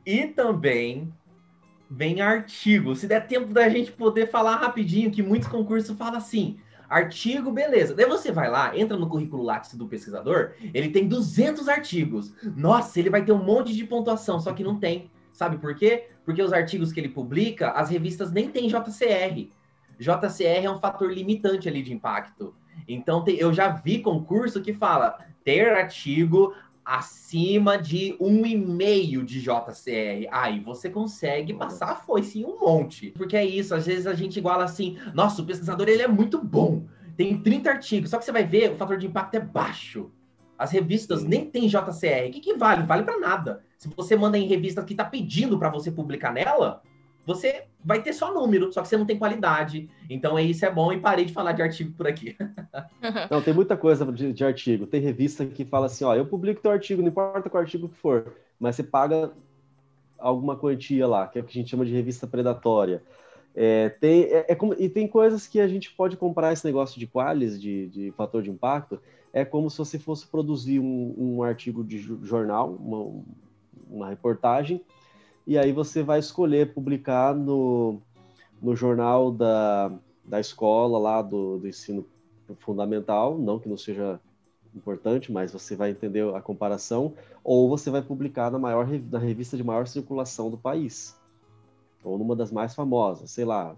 e também vem artigo. Se der tempo da gente poder falar rapidinho, que muitos concursos falam assim, artigo, beleza. Daí você vai lá, entra no currículo Lattes do pesquisador, ele tem 200 artigos. Nossa, ele vai ter um monte de pontuação, só que não tem. Sabe por quê? Porque os artigos que ele publica, as revistas nem têm JCR. JCR é um fator limitante ali de impacto. Então, eu já vi concurso que fala ter artigo acima de um e meio de JCR. Aí você consegue passar a foice em um monte. Porque é isso, às vezes a gente iguala assim, nossa, o pesquisador ele é muito bom. Tem 30 artigos, só que você vai ver, o fator de impacto é baixo. As revistas Sim. nem tem JCR. O que, que vale? Vale para nada. Se você manda em revista que está pedindo para você publicar nela, você vai ter só número, só que você não tem qualidade. Então, isso é bom e parei de falar de artigo por aqui. (laughs) não, tem muita coisa de, de, artigo. Tem revista que fala assim, ó, eu publico teu artigo, não importa qual artigo que for, mas você paga alguma quantia lá, que é o que a gente chama de revista predatória. É, tem, é, é como, e tem coisas que a gente pode comprar esse negócio de qualis, de, de fator de impacto, é como se você fosse produzir um, um artigo de jornal, uma, uma reportagem, e aí você vai escolher publicar no, no jornal da, da escola lá do, do ensino fundamental, não que não seja importante, mas você vai entender a comparação, ou você vai publicar na maior na revista de maior circulação do país, ou numa das mais famosas, sei lá,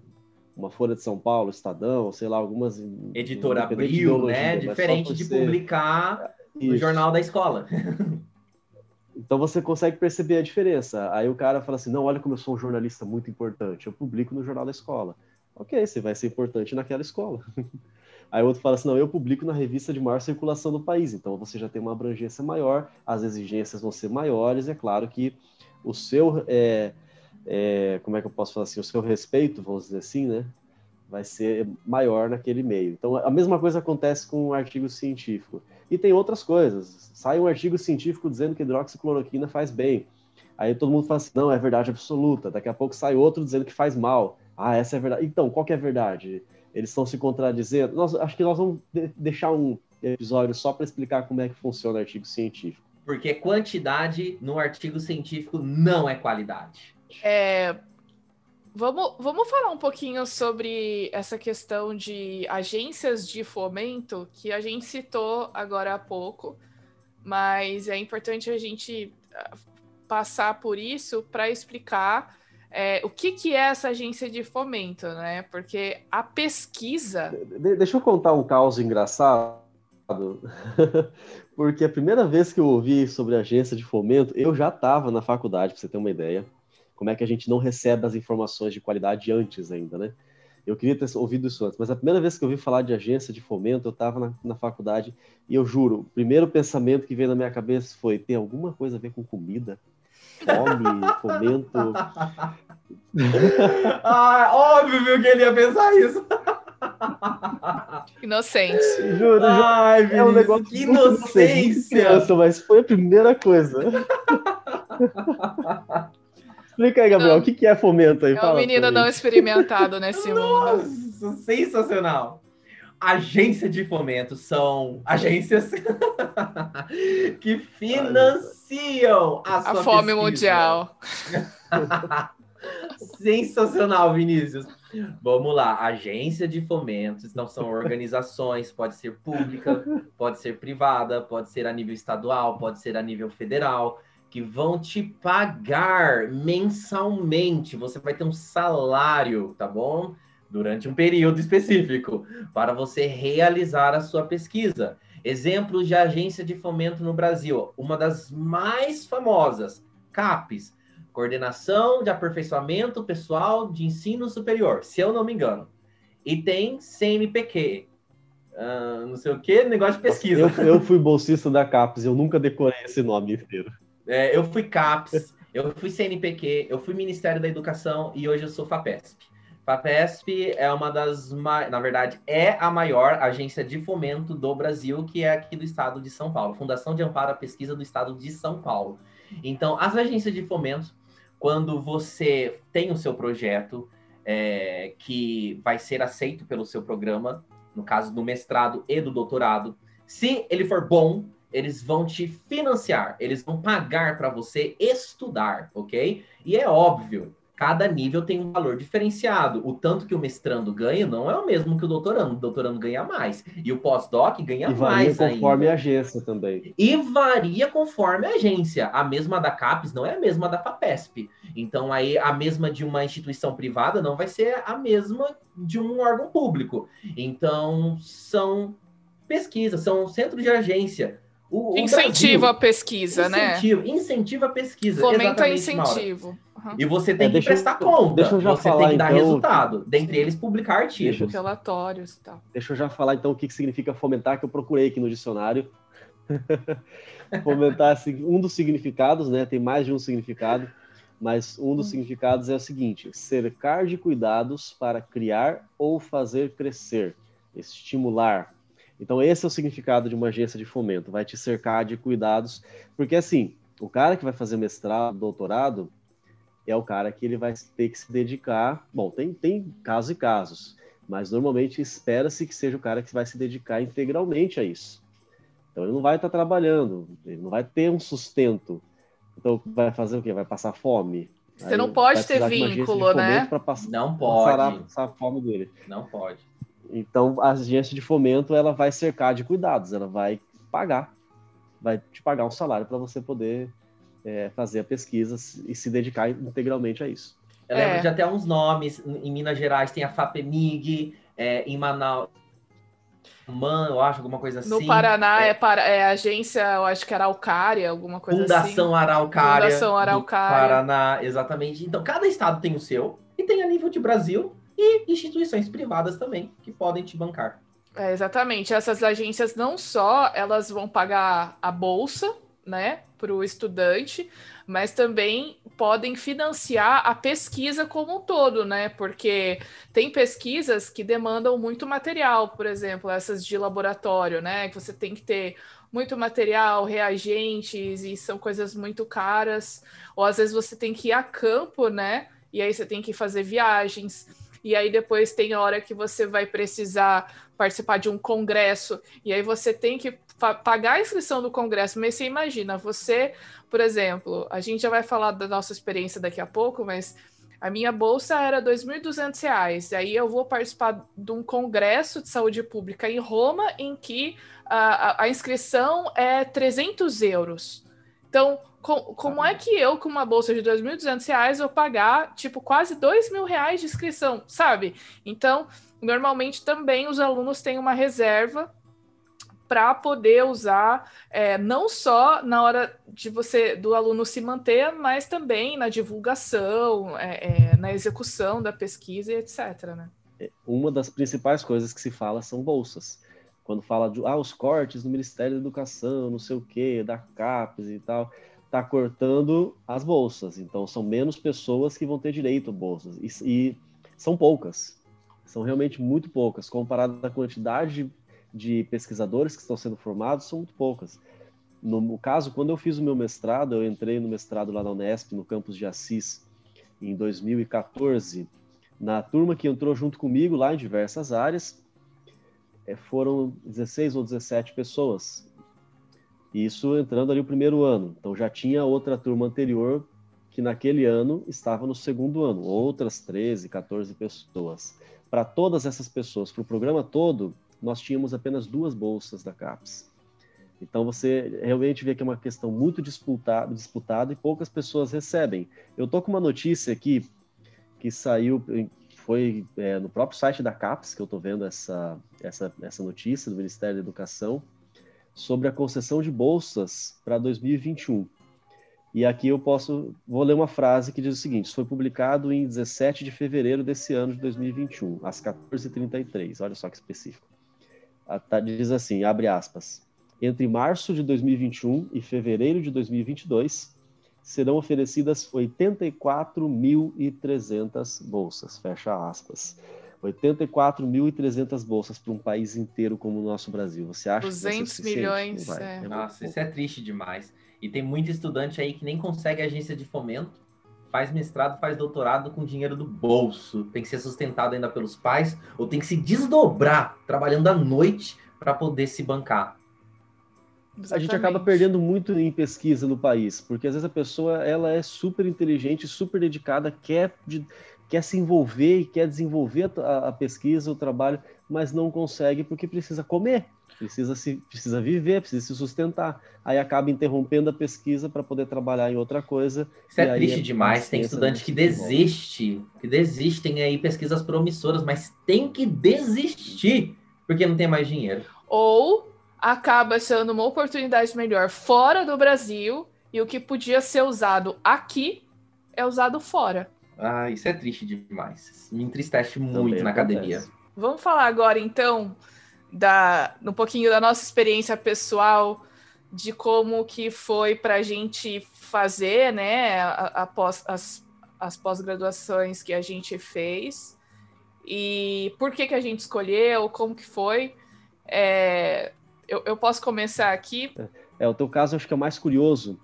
uma Folha de São Paulo, Estadão, sei lá, algumas editora Abril, né? Diferente de publicar no jornal da escola. (laughs) Então você consegue perceber a diferença. Aí o cara fala assim: não, olha como eu sou um jornalista muito importante, eu publico no jornal da escola. Ok, você vai ser importante naquela escola. (laughs) Aí o outro fala assim: não, eu publico na revista de maior circulação do país, então você já tem uma abrangência maior, as exigências vão ser maiores, é claro que o seu, é, é, como é que eu posso falar assim, o seu respeito, vamos dizer assim, né, vai ser maior naquele meio. Então a mesma coisa acontece com um artigo científico. E tem outras coisas. Sai um artigo científico dizendo que hidroxicloroquina faz bem. Aí todo mundo fala assim, não, é verdade absoluta. Daqui a pouco sai outro dizendo que faz mal. Ah, essa é verdade. Então, qual que é a verdade? Eles estão se contradizendo. Nós, acho que nós vamos deixar um episódio só para explicar como é que funciona o artigo científico. Porque quantidade no artigo científico não é qualidade. É, Vamos, vamos falar um pouquinho sobre essa questão de agências de fomento que a gente citou agora há pouco, mas é importante a gente ah, passar por isso para explicar é, o que, que é essa agência de fomento, né? Porque a pesquisa. De deixa eu contar um caos engraçado. (laughs) Porque a primeira vez que eu ouvi sobre agência de fomento, eu já estava na faculdade, para você ter uma ideia como é que a gente não recebe as informações de qualidade antes ainda, né? Eu queria ter ouvido isso antes, mas a primeira vez que eu ouvi falar de agência de fomento, eu estava na, na, faculdade e eu juro, o primeiro pensamento que veio na minha cabeça foi: tem alguma coisa a ver com comida? Fome, (laughs) fomento. (laughs) ah, óbvio que ele ia pensar isso. Inocente. Juro, Ai, juro. é um negócio que inocência. Criança, mas foi a primeira coisa. (laughs) Explica aí, Gabriel, não. o que é fomento aí? É um menino não experimentado nesse (laughs) Nossa, mundo. Sensacional. Agência de fomento são agências (laughs) que financiam a, a fome pesquisa. mundial. (laughs) Sensacional, Vinícius. Vamos lá, agência de fomento, não são organizações, pode ser pública, pode ser privada, pode ser a nível estadual, pode ser a nível federal que vão te pagar mensalmente. Você vai ter um salário, tá bom? Durante um período específico, para você realizar a sua pesquisa. Exemplos de agência de fomento no Brasil. Uma das mais famosas, CAPES, Coordenação de Aperfeiçoamento Pessoal de Ensino Superior, se eu não me engano. E tem CNPq, uh, não sei o que, negócio de pesquisa. Eu, eu fui bolsista da CAPES, eu nunca decorei esse nome inteiro. É, eu fui CAPES, eu fui CNPq, eu fui Ministério da Educação e hoje eu sou FAPESP. FAPESP é uma das, na verdade, é a maior agência de fomento do Brasil, que é aqui do estado de São Paulo, Fundação de Amparo à Pesquisa do estado de São Paulo. Então, as agências de fomento, quando você tem o seu projeto é, que vai ser aceito pelo seu programa, no caso do mestrado e do doutorado, se ele for bom, eles vão te financiar, eles vão pagar para você estudar, ok? E é óbvio cada nível tem um valor diferenciado. O tanto que o mestrando ganha não é o mesmo que o doutorando. O doutorando ganha mais. E o pós-doc ganha e mais varia conforme a agência também. E varia conforme a agência. A mesma da CAPES não é a mesma da FAPESP. Então, aí, a mesma de uma instituição privada não vai ser a mesma de um órgão público. Então, são pesquisas, são centros de agência. O, incentiva Brasil, a pesquisa, incentiva, né? Incentiva a pesquisa. Fomenta incentivo. Uhum. E você tem é, que prestar eu, conta. Deixa eu já você falar, tem que dar então, resultado. Dentre eles, publicar artigos. Deixa, relatórios e tal. Deixa eu já falar, então, o que significa fomentar, que eu procurei aqui no dicionário. (laughs) fomentar, assim, um dos significados, né? Tem mais de um significado, mas um dos hum. significados é o seguinte: cercar de cuidados para criar ou fazer crescer, estimular, então, esse é o significado de uma agência de fomento, vai te cercar de cuidados, porque assim, o cara que vai fazer mestrado, doutorado, é o cara que ele vai ter que se dedicar. Bom, tem, tem casos e casos, mas normalmente espera-se que seja o cara que vai se dedicar integralmente a isso. Então, ele não vai estar trabalhando, ele não vai ter um sustento. Então, vai fazer o quê? Vai passar fome. Você Aí não pode ter vínculo, né? Passar, não pode. Passar a, passar a fome dele. Não pode. Então, a agência de fomento ela vai cercar de cuidados, ela vai pagar, vai te pagar um salário para você poder é, fazer a pesquisa e se dedicar integralmente a isso. Eu lembro é. de até uns nomes. Em Minas Gerais tem a FAPEMIG, é, em Manaus. Man, eu acho, alguma coisa assim. No Paraná é, é, para, é agência, eu acho que era Araucária, alguma coisa Fundação assim. Fundação Araucária. Fundação Araucária. Paraná, exatamente. Então, cada estado tem o seu, e tem a nível de Brasil, e instituições privadas também que podem te bancar. É, exatamente. Essas agências não só elas vão pagar a bolsa, né, para o estudante, mas também podem financiar a pesquisa como um todo, né? Porque tem pesquisas que demandam muito material, por exemplo, essas de laboratório, né? Que você tem que ter muito material, reagentes, e são coisas muito caras. Ou às vezes você tem que ir a campo, né? E aí você tem que fazer viagens e aí depois tem a hora que você vai precisar participar de um congresso, e aí você tem que pagar a inscrição do congresso, mas você imagina, você, por exemplo, a gente já vai falar da nossa experiência daqui a pouco, mas a minha bolsa era R$ 2.200, aí eu vou participar de um congresso de saúde pública em Roma, em que a, a inscrição é 300 euros. Então, com, como é que eu, com uma bolsa de R$ 2.200, vou pagar, tipo, quase R$ mil reais de inscrição, sabe? Então, normalmente também os alunos têm uma reserva para poder usar é, não só na hora de você do aluno se manter, mas também na divulgação, é, é, na execução da pesquisa e etc. Né? É, uma das principais coisas que se fala são bolsas. Quando fala de ah, os cortes do Ministério da Educação, não sei o quê, da CAPES e tal está cortando as bolsas. Então, são menos pessoas que vão ter direito a bolsas. E, e são poucas. São realmente muito poucas. Comparado à quantidade de pesquisadores que estão sendo formados, são muito poucas. No caso, quando eu fiz o meu mestrado, eu entrei no mestrado lá na Unesp, no campus de Assis, em 2014. Na turma que entrou junto comigo lá em diversas áreas, eh, foram 16 ou 17 pessoas. Isso entrando ali o primeiro ano. Então já tinha outra turma anterior que naquele ano estava no segundo ano, outras 13, 14 pessoas. Para todas essas pessoas, para o programa todo, nós tínhamos apenas duas bolsas da CAPES. Então você realmente vê que é uma questão muito disputada, disputada e poucas pessoas recebem. Eu tô com uma notícia aqui que saiu, foi é, no próprio site da CAPES que eu estou vendo essa, essa, essa notícia do Ministério da Educação, sobre a concessão de bolsas para 2021. E aqui eu posso, vou ler uma frase que diz o seguinte: foi publicado em 17 de fevereiro desse ano de 2021, às 14h33. Olha só que específico. Tá, diz assim, abre aspas. Entre março de 2021 e fevereiro de 2022, serão oferecidas 84.300 bolsas, fecha aspas. 84.300 bolsas para um país inteiro como o nosso Brasil. Você acha 200 que milhões. É. É Nossa, isso é triste demais. E tem muito estudante aí que nem consegue agência de fomento, faz mestrado, faz doutorado com dinheiro do bolso. Tem que ser sustentado ainda pelos pais, ou tem que se desdobrar trabalhando à noite para poder se bancar. Exatamente. a gente acaba perdendo muito em pesquisa no país, porque às vezes a pessoa ela é super inteligente, super dedicada, quer, de, quer se envolver e quer desenvolver a, a, pesquisa, o trabalho, mas não consegue porque precisa comer, precisa se precisa viver, precisa se sustentar. Aí acaba interrompendo a pesquisa para poder trabalhar em outra coisa. Isso é triste demais. Tem estudante que desiste, que desistem aí pesquisas promissoras, mas tem que desistir porque não tem mais dinheiro. Ou acaba sendo uma oportunidade melhor fora do Brasil e o que podia ser usado aqui é usado fora. Ah, isso é triste demais. Me entristece muito Também na acontece. academia. Vamos falar agora então da um pouquinho da nossa experiência pessoal de como que foi para a gente fazer, né, após as, as pós-graduações que a gente fez e por que que a gente escolheu, como que foi. É, eu, eu posso começar aqui. É, o teu caso eu acho que é o mais curioso,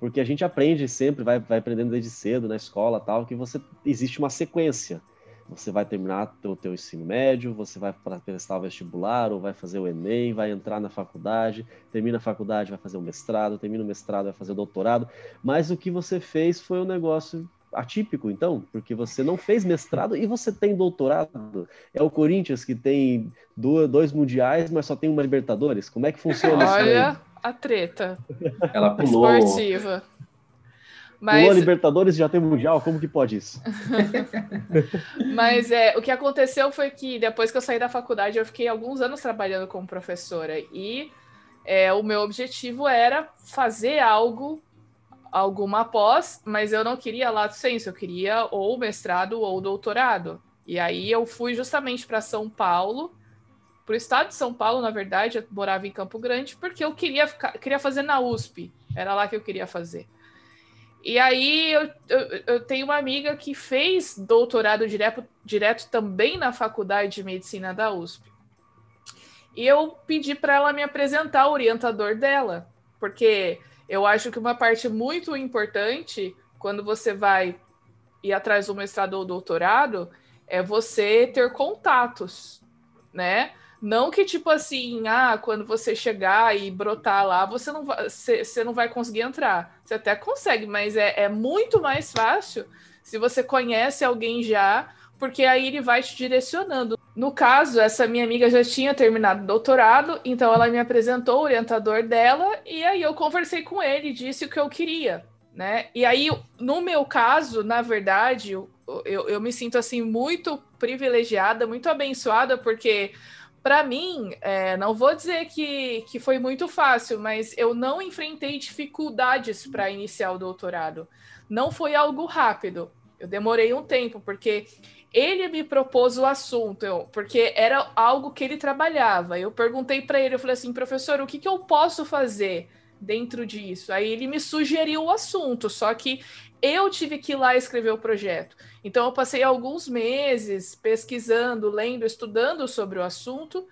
porque a gente aprende sempre, vai, vai aprendendo desde cedo na escola tal, que você existe uma sequência. Você vai terminar o teu ensino médio, você vai prestar o vestibular, ou vai fazer o Enem, vai entrar na faculdade, termina a faculdade, vai fazer o mestrado, termina o mestrado, vai fazer o doutorado. Mas o que você fez foi um negócio atípico, então, porque você não fez mestrado e você tem doutorado. É o Corinthians que tem dois mundiais, mas só tem uma Libertadores. Como é que funciona Olha isso? Olha a treta. Ela pulou. Esportiva. Mas... Pulou Libertadores já tem Mundial, como que pode isso? (laughs) Mas é, o que aconteceu foi que depois que eu saí da faculdade, eu fiquei alguns anos trabalhando como professora e é, o meu objetivo era fazer algo alguma pós, mas eu não queria lato senso, eu queria ou mestrado ou doutorado. E aí eu fui justamente para São Paulo, para o estado de São Paulo, na verdade, eu morava em Campo Grande, porque eu queria, ficar, queria fazer na USP, era lá que eu queria fazer. E aí eu, eu, eu tenho uma amiga que fez doutorado direto, direto também na Faculdade de Medicina da USP. E eu pedi para ela me apresentar o orientador dela, porque eu acho que uma parte muito importante quando você vai ir atrás do mestrado ou doutorado é você ter contatos, né? Não que tipo assim, ah, quando você chegar e brotar lá, você não vai, você, você não vai conseguir entrar. Você até consegue, mas é, é muito mais fácil se você conhece alguém já, porque aí ele vai te direcionando. No caso, essa minha amiga já tinha terminado o doutorado, então ela me apresentou o orientador dela, e aí eu conversei com ele, disse o que eu queria, né? E aí, no meu caso, na verdade, eu, eu, eu me sinto assim muito privilegiada, muito abençoada, porque para mim, é, não vou dizer que, que foi muito fácil, mas eu não enfrentei dificuldades para iniciar o doutorado. Não foi algo rápido. Eu demorei um tempo, porque ele me propôs o assunto, eu, porque era algo que ele trabalhava. Eu perguntei para ele, eu falei assim, professor, o que, que eu posso fazer dentro disso? Aí ele me sugeriu o assunto, só que eu tive que ir lá escrever o projeto. Então eu passei alguns meses pesquisando, lendo, estudando sobre o assunto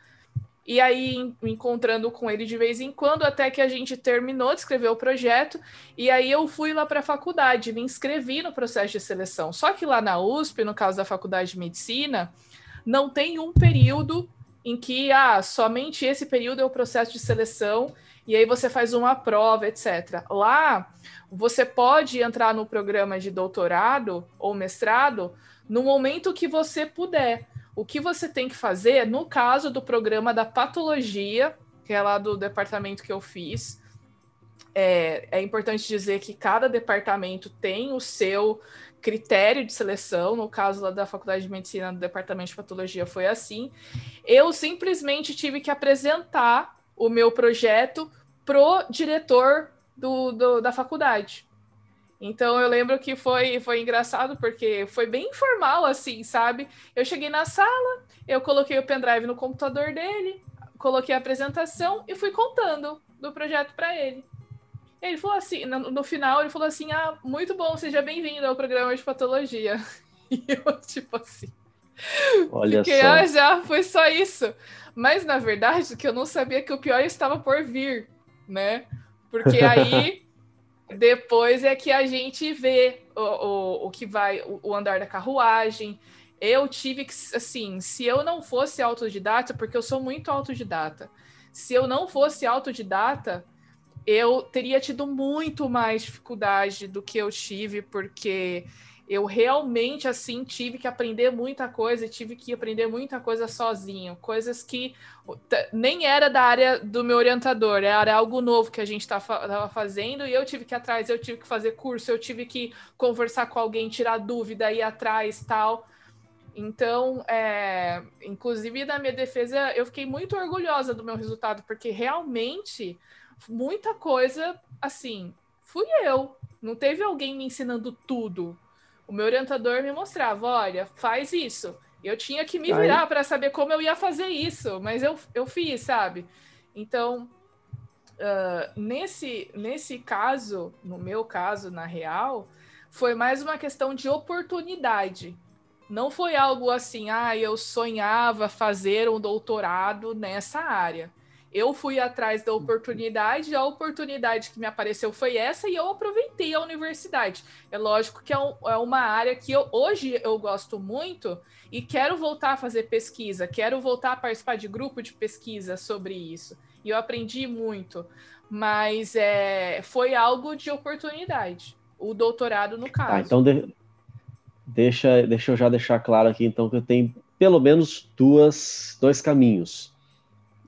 e aí encontrando com ele de vez em quando, até que a gente terminou de escrever o projeto, e aí eu fui lá para a faculdade, me inscrevi no processo de seleção. Só que lá na USP, no caso da faculdade de medicina, não tem um período em que ah, somente esse período é o processo de seleção e aí você faz uma prova, etc. Lá você pode entrar no programa de doutorado ou mestrado no momento que você puder. O que você tem que fazer, no caso do programa da patologia, que é lá do departamento que eu fiz, é, é importante dizer que cada departamento tem o seu critério de seleção, no caso lá da Faculdade de Medicina, do Departamento de Patologia, foi assim. Eu simplesmente tive que apresentar o meu projeto pro diretor do, do, da faculdade. Então eu lembro que foi, foi engraçado porque foi bem informal, assim, sabe? Eu cheguei na sala, eu coloquei o pendrive no computador dele, coloquei a apresentação e fui contando do projeto para ele. Ele falou assim, no, no, final, ele falou assim: Ah, muito bom, seja bem-vindo ao programa de patologia. (laughs) E eu, tipo assim. Olha fiquei, só. ah, já, foi só isso. Mas na verdade, que eu não sabia que o pior estava por vir, né? Porque aí (laughs) depois é que a gente vê o, o, o que vai, o, o andar da carruagem. Eu tive que, assim, se eu não fosse autodidata, porque eu sou muito autodidata, se eu não fosse autodidata, eu teria tido muito mais dificuldade do que eu tive, porque eu realmente assim tive que aprender muita coisa, tive que aprender muita coisa sozinho, coisas que nem era da área do meu orientador, era algo novo que a gente estava fazendo e eu tive que ir atrás, eu tive que fazer curso, eu tive que conversar com alguém, tirar dúvida, ir atrás, tal. Então, é, inclusive na minha defesa, eu fiquei muito orgulhosa do meu resultado, porque realmente muita coisa, assim, fui eu. Não teve alguém me ensinando tudo o meu orientador me mostrava, olha, faz isso. Eu tinha que me virar para saber como eu ia fazer isso, mas eu, eu fiz, sabe? Então, uh, nesse, nesse caso, no meu caso, na real, foi mais uma questão de oportunidade. Não foi algo assim, ah, eu sonhava fazer um doutorado nessa área eu fui atrás da oportunidade, a oportunidade que me apareceu foi essa e eu aproveitei a universidade. É lógico que é, um, é, uma área que eu, hoje eu gosto muito e quero voltar a fazer pesquisa, quero voltar a participar de grupo de pesquisa sobre isso. E eu aprendi muito, mas é, foi algo de oportunidade. O doutorado, no tá, caso. Então de, deixa, deixa eu já deixar claro aqui, então, que eu tenho pelo menos duas, dois caminhos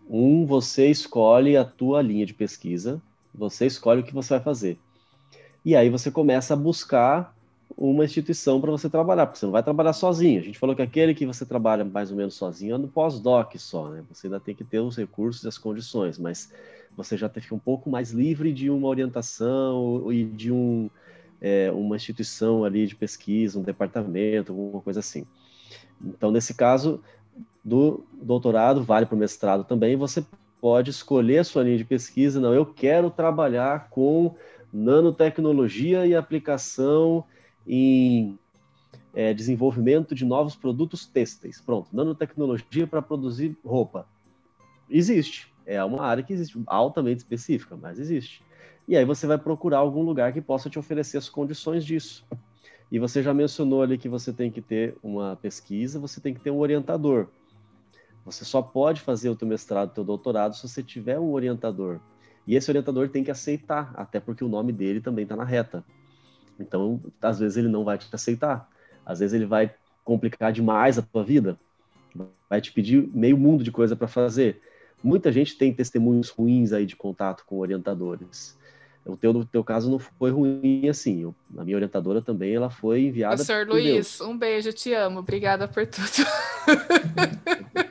um, você escolhe a tua linha de pesquisa, você escolhe o que você vai fazer. E aí você começa a buscar uma instituição para você trabalhar, porque você não vai trabalhar sozinho. A gente falou que aquele que você trabalha mais ou menos sozinho é no pós-doc só, né? Você ainda tem que ter os recursos e as condições, mas você já fica um pouco mais livre de uma orientação e de um, é, uma instituição ali de pesquisa, um departamento, alguma coisa assim. Então, nesse caso, do doutorado, vale para o mestrado também, você pode escolher a sua linha de pesquisa. Não, eu quero trabalhar com nanotecnologia e aplicação em é, desenvolvimento de novos produtos têxteis. Pronto, nanotecnologia para produzir roupa. Existe. É uma área que existe, altamente específica, mas existe. E aí você vai procurar algum lugar que possa te oferecer as condições disso. E você já mencionou ali que você tem que ter uma pesquisa, você tem que ter um orientador. Você só pode fazer o teu mestrado, o teu doutorado, se você tiver um orientador. E esse orientador tem que aceitar, até porque o nome dele também está na reta. Então, às vezes ele não vai te aceitar. Às vezes ele vai complicar demais a tua vida. Vai te pedir meio mundo de coisa para fazer. Muita gente tem testemunhos ruins aí de contato com orientadores. O teu, o teu caso não foi ruim assim. Eu, a minha orientadora também, ela foi enviada. Professor Luiz, Deus. um beijo, te amo. Obrigada por tudo. (laughs)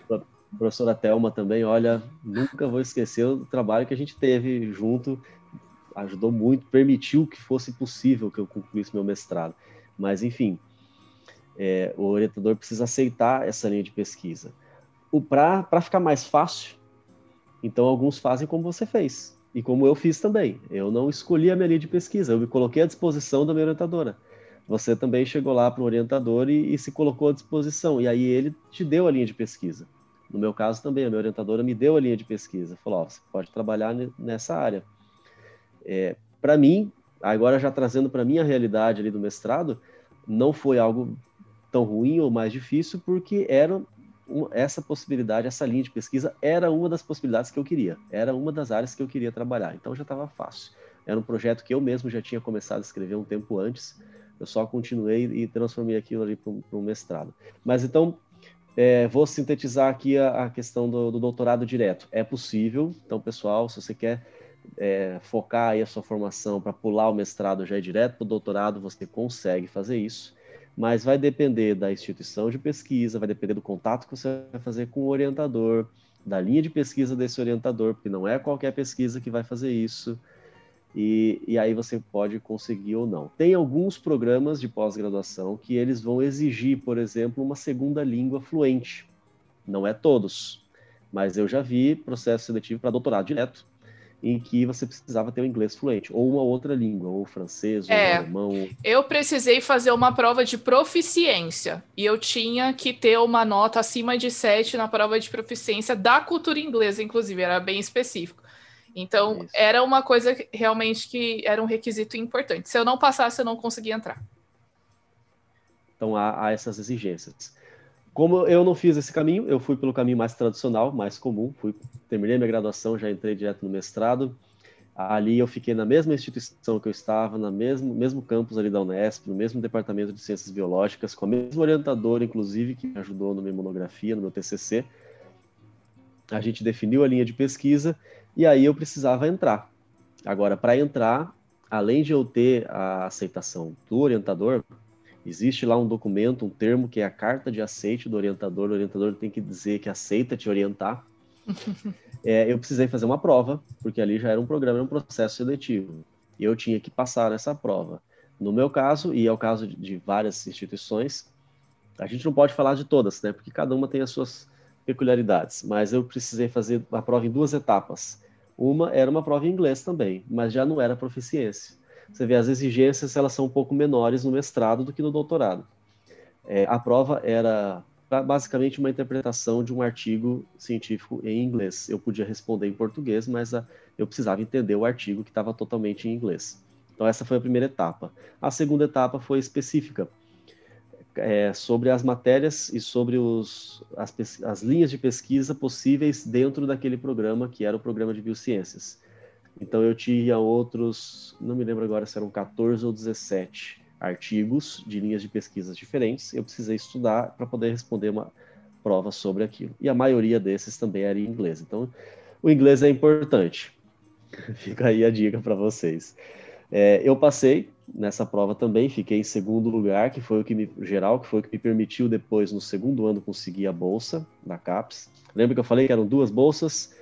professora Thelma também, olha, nunca vou esquecer o trabalho que a gente teve junto, ajudou muito, permitiu que fosse possível que eu concluísse meu mestrado. Mas, enfim, é, o orientador precisa aceitar essa linha de pesquisa. Para ficar mais fácil, então alguns fazem como você fez, e como eu fiz também. Eu não escolhi a minha linha de pesquisa, eu me coloquei à disposição da minha orientadora. Você também chegou lá para o orientador e, e se colocou à disposição, e aí ele te deu a linha de pesquisa. No meu caso também, a minha orientadora me deu a linha de pesquisa, falou, oh, você pode trabalhar nessa área. É, para mim, agora já trazendo para minha realidade ali do mestrado, não foi algo tão ruim ou mais difícil, porque era essa possibilidade, essa linha de pesquisa era uma das possibilidades que eu queria, era uma das áreas que eu queria trabalhar, então já estava fácil. Era um projeto que eu mesmo já tinha começado a escrever um tempo antes, eu só continuei e transformei aquilo ali para um mestrado. Mas então, é, vou sintetizar aqui a, a questão do, do, doutorado direto. É possível, então, pessoal, se você quer é, focar aí a sua formação para pular o mestrado já é direto para o doutorado, você consegue fazer isso, mas vai depender da instituição de pesquisa, vai depender do contato que você vai fazer com o orientador, da linha de pesquisa desse orientador, porque não é qualquer pesquisa que vai fazer isso e, e aí você pode conseguir ou não. Tem alguns programas de pós-graduação que eles vão exigir, por exemplo, uma segunda língua fluente. Não é todos, mas eu já vi processo seletivo para doutorado direto, em que você precisava ter o inglês fluente, ou uma outra língua, ou francês, ou é, alemão. Eu precisei fazer uma prova de proficiência, e eu tinha que ter uma nota acima de 7 na prova de proficiência da cultura inglesa, inclusive, era bem específico. Então, Isso. era uma coisa que, realmente que era um requisito importante. Se eu não passasse, eu não conseguia entrar. Então, há, há essas exigências. Como eu não fiz esse caminho, eu fui pelo caminho mais tradicional, mais comum. Fui, terminei minha graduação, já entrei direto no mestrado. Ali eu fiquei na mesma instituição que eu estava, no mesmo, mesmo campus ali da Unesp, no mesmo departamento de ciências biológicas, com a mesma orientadora, inclusive, que me ajudou na minha monografia, no meu TCC. A gente definiu a linha de pesquisa e aí eu precisava entrar. Agora, para entrar, além de eu ter a aceitação do orientador, existe lá um documento, um termo que é a carta de aceite do orientador. O orientador tem que dizer que aceita te orientar. (laughs) é, eu precisei fazer uma prova, porque ali já era um programa, era um processo seletivo. E eu tinha que passar nessa prova. No meu caso, e é o caso de, várias instituições, a gente não pode falar de todas, né? Porque cada uma tem as suas peculiaridades. Mas eu precisei fazer a prova em duas etapas. Uma era uma prova em inglês também, mas já não era proficiência. Você vê, as exigências elas são um pouco menores no mestrado do que no doutorado. É, a prova era basicamente uma interpretação de um artigo científico em inglês. Eu podia responder em português, mas a, eu precisava entender o artigo que estava totalmente em inglês. Então essa foi a primeira etapa. A segunda etapa foi específica é, sobre as matérias e sobre os, as, as, linhas de pesquisa possíveis dentro daquele programa, que era o programa de biociências. Então eu tinha outros, não me lembro agora se eram 14 ou 17 artigos de linhas de pesquisas diferentes. Eu precisei estudar para poder responder uma prova sobre aquilo. E a maioria desses também era em inglês. Então o inglês é importante. (laughs) Fica aí a dica para vocês. É, eu passei nessa prova também, fiquei em segundo lugar, que foi o que me geral, que foi o que me permitiu depois no segundo ano conseguir a bolsa da CAPES. Lembra que eu falei que eram duas bolsas?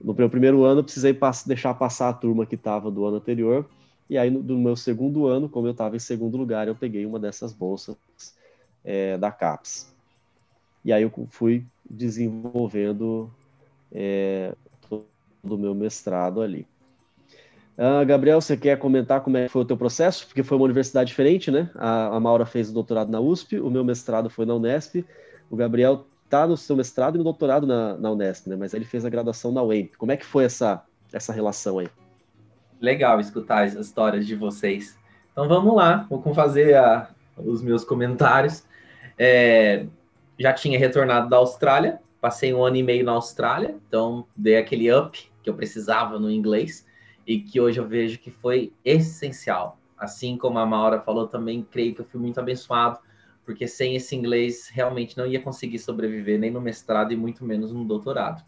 No meu primeiro ano eu precisei pass deixar passar a turma que estava do ano anterior, e aí no, meu segundo ano, como eu estava em segundo lugar, eu peguei uma dessas bolsas é, da CAPES. E aí eu fui desenvolvendo é, todo o meu mestrado ali. Uh, Gabriel, você quer comentar como é foi o teu processo? Porque foi uma universidade diferente, né? A, a Maura fez o doutorado na USP, o meu mestrado foi na Unesp. O Gabriel está no seu mestrado e no doutorado na, na Unesp, né? Mas ele fez a graduação na UEMP. Como é que foi essa, essa relação aí? Legal escutar as histórias de vocês. Então vamos lá, vou fazer a, os meus comentários. É, já tinha retornado da Austrália, passei um ano e meio na Austrália, então dei aquele up que eu precisava no inglês e que hoje eu vejo que foi essencial. Assim como a Maura falou, também creio que eu fui muito abençoado, porque sem esse inglês realmente não ia conseguir sobreviver nem no mestrado e muito menos no doutorado.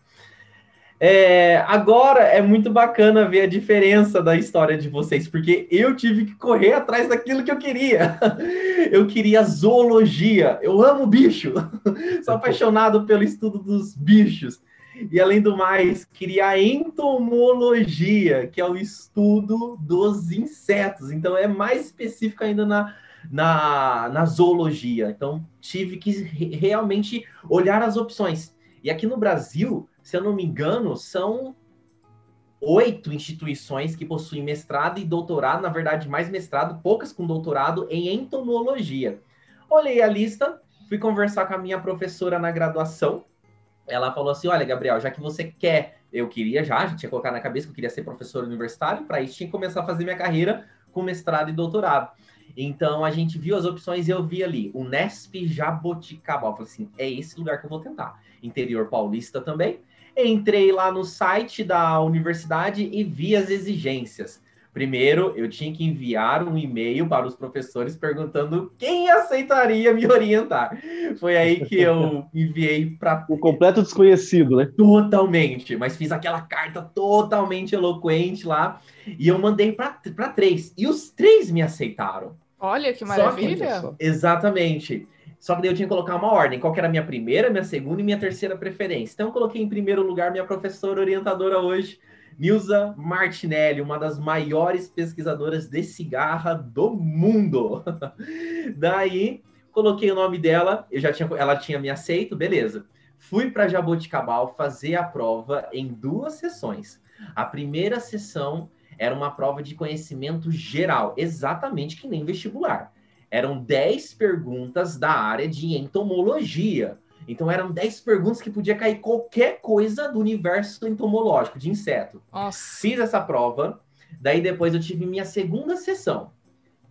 É, agora é muito bacana ver a diferença da história de vocês, porque eu tive que correr atrás daquilo que eu queria. (laughs) Eu queria zoologia, eu amo bicho, (laughs) sou apaixonado pelo estudo dos bichos. E além do mais, queria entomologia, que é o estudo dos insetos. Então é mais específico ainda na, na, na zoologia. Então tive que realmente olhar as opções. E aqui no Brasil, se eu não me engano, são oito instituições que possuem mestrado e doutorado, na verdade, mais mestrado, poucas com doutorado em entomologia. Olhei a lista, fui conversar com a minha professora na graduação, ela falou assim: Olha, Gabriel, já que você quer, eu queria já, já tinha colocado na cabeça que eu queria ser professor universitário, para isso tinha que começar a fazer minha carreira com mestrado e doutorado. Então a gente viu as opções e eu vi ali o Nesp Jaboticabal. Eu falei assim: é esse lugar que eu vou tentar. Interior paulista também. Entrei lá no site da universidade e vi as exigências. Primeiro, eu tinha que enviar um e-mail para os professores perguntando quem aceitaria me orientar. Foi aí que eu (laughs) enviei para. Um completo desconhecido, né? Totalmente, mas fiz aquela carta totalmente eloquente lá e eu mandei para três. E os três me aceitaram. Olha que maravilha! Que, exatamente. Só que daí eu tinha que colocar uma ordem. Qual que era a minha primeira, minha segunda e minha terceira preferência. Então eu coloquei em primeiro lugar minha professora orientadora hoje, Nilza Martinelli, uma das maiores pesquisadoras de cigarra do mundo. (laughs) Daí, coloquei o nome dela, eu já tinha, ela tinha me aceito, beleza. Fui para Jaboticabal fazer a prova em duas sessões. A primeira sessão era uma prova de conhecimento geral, exatamente que nem vestibular. Eram 10 perguntas da área de entomologia. Então eram 10 perguntas que podia cair qualquer coisa do universo entomológico, de inseto. Nossa. Fiz essa prova, daí depois eu tive minha segunda sessão,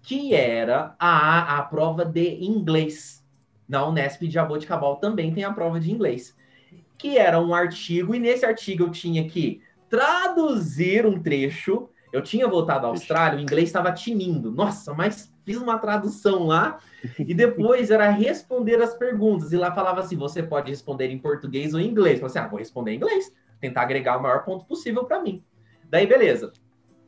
que era a, a prova de inglês. Na Unesp de Jaboticabal também tem a prova de inglês. Que era um artigo, e nesse artigo eu tinha que traduzir um trecho Eu tinha voltado à Austrália, o inglês estava tinindo. Nossa, mas fiz uma tradução lá e depois era responder as perguntas. E lá falava assim: você pode responder em português ou em inglês. Eu falei assim: ah, vou responder em inglês, tentar agregar o maior ponto possível para mim. Daí, beleza.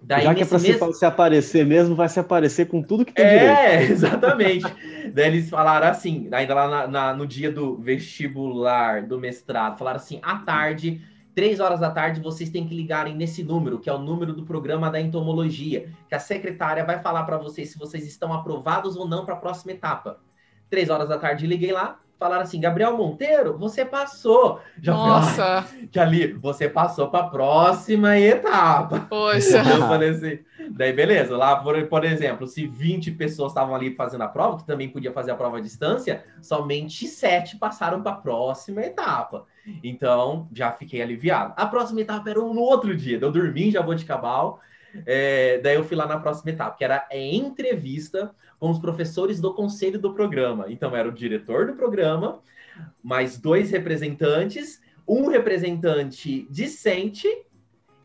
Daí, Já que é para mês... se aparecer mesmo, vai se aparecer com tudo que tem é, direito. É, (laughs) exatamente. Daí eles falaram assim, ainda lá na, na, no dia do vestibular, do mestrado, falaram assim, à tarde, três horas da tarde, vocês têm que ligarem nesse número, que é o número do programa da entomologia, que a secretária vai falar para vocês se vocês estão aprovados ou não para a próxima etapa. Três horas da tarde, liguei lá, falaram assim: Gabriel Monteiro, você passou. Já Nossa! Falei, que ali, você passou para a próxima etapa. Poxa! (laughs) Eu falei assim. Daí, beleza. Lá, por, por exemplo, se 20 pessoas estavam ali fazendo a prova, que também podia fazer a prova à distância, somente 7 passaram para a próxima etapa. Então, já fiquei aliviado. A próxima etapa era no outro dia. Eu dormi em Jaboticabal. É, daí eu fui lá na próxima etapa, que era a entrevista com os professores do conselho do programa. Então, era o diretor do programa, mais dois representantes, um representante discente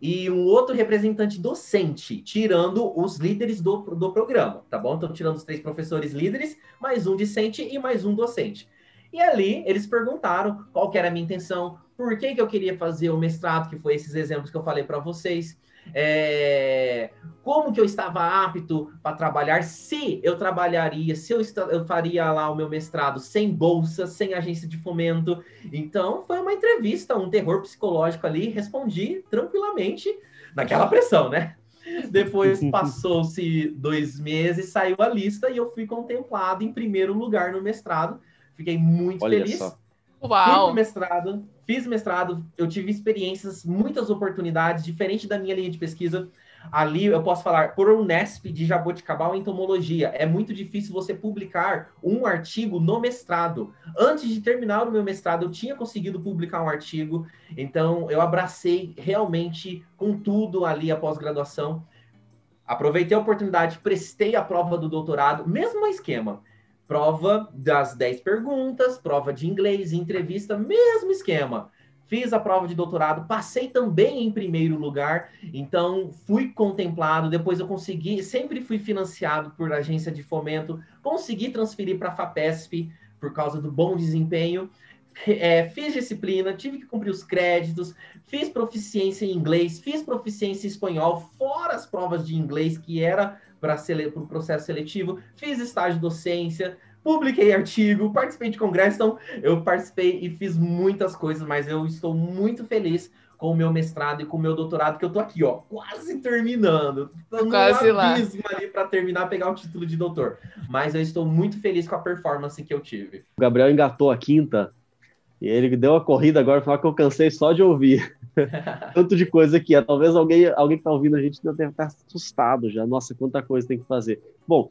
e um outro representante docente, tirando os líderes do, do programa, tá bom? Então, tirando os três professores líderes, mais um discente e mais um docente. E ali, eles perguntaram qual que era a minha intenção, por que, que eu queria fazer o mestrado, que foi esses exemplos que eu falei para vocês, é, como que eu estava apto para trabalhar, se eu trabalharia, se eu, eu faria lá o meu mestrado sem bolsa, sem agência de fomento. Então, foi uma entrevista, um terror psicológico ali, respondi tranquilamente naquela pressão, né? Depois (laughs) passou-se dois meses, saiu a lista e eu fui contemplado em primeiro lugar no mestrado. Fiquei muito Olha feliz. Só. Uau! Fiz mestrado, fiz mestrado, eu tive experiências, muitas oportunidades, diferente da minha linha de pesquisa. Ali eu posso falar por Unesp de Jaboticabal entomologia. É muito difícil você publicar um artigo no mestrado. Antes de terminar o meu mestrado, eu tinha conseguido publicar um artigo. Então eu abracei realmente com tudo ali a pós-graduação. Aproveitei a oportunidade, prestei a prova do doutorado, mesmo esquema prova das 10 perguntas, prova de inglês, entrevista, mesmo esquema. Fiz a prova de doutorado, passei também em primeiro lugar, então fui contemplado. Depois eu consegui, sempre fui financiado por agência de fomento, consegui transferir para a FAPESP por causa do bom desempenho. É, fiz disciplina, tive que cumprir os créditos, fiz proficiência em inglês, fiz proficiência em espanhol, fora as provas de inglês, que era para o processo seletivo, fiz estágio de docência, publiquei artigo, participei de congresso, então eu participei e fiz muitas coisas, mas eu estou muito feliz com o meu mestrado e com o meu doutorado, que eu tô aqui, ó, quase terminando. Tô quase lá. ali para terminar, pegar o título de doutor. Mas eu estou muito feliz com a performance que eu tive. O Gabriel engatou a quinta e ele deu a corrida agora, falar que eu cansei só de ouvir. (laughs) Tanto de coisa que é. Talvez alguém, alguém que está ouvindo a gente deve estar assustado já. Nossa, quanta coisa tem que fazer. Bom,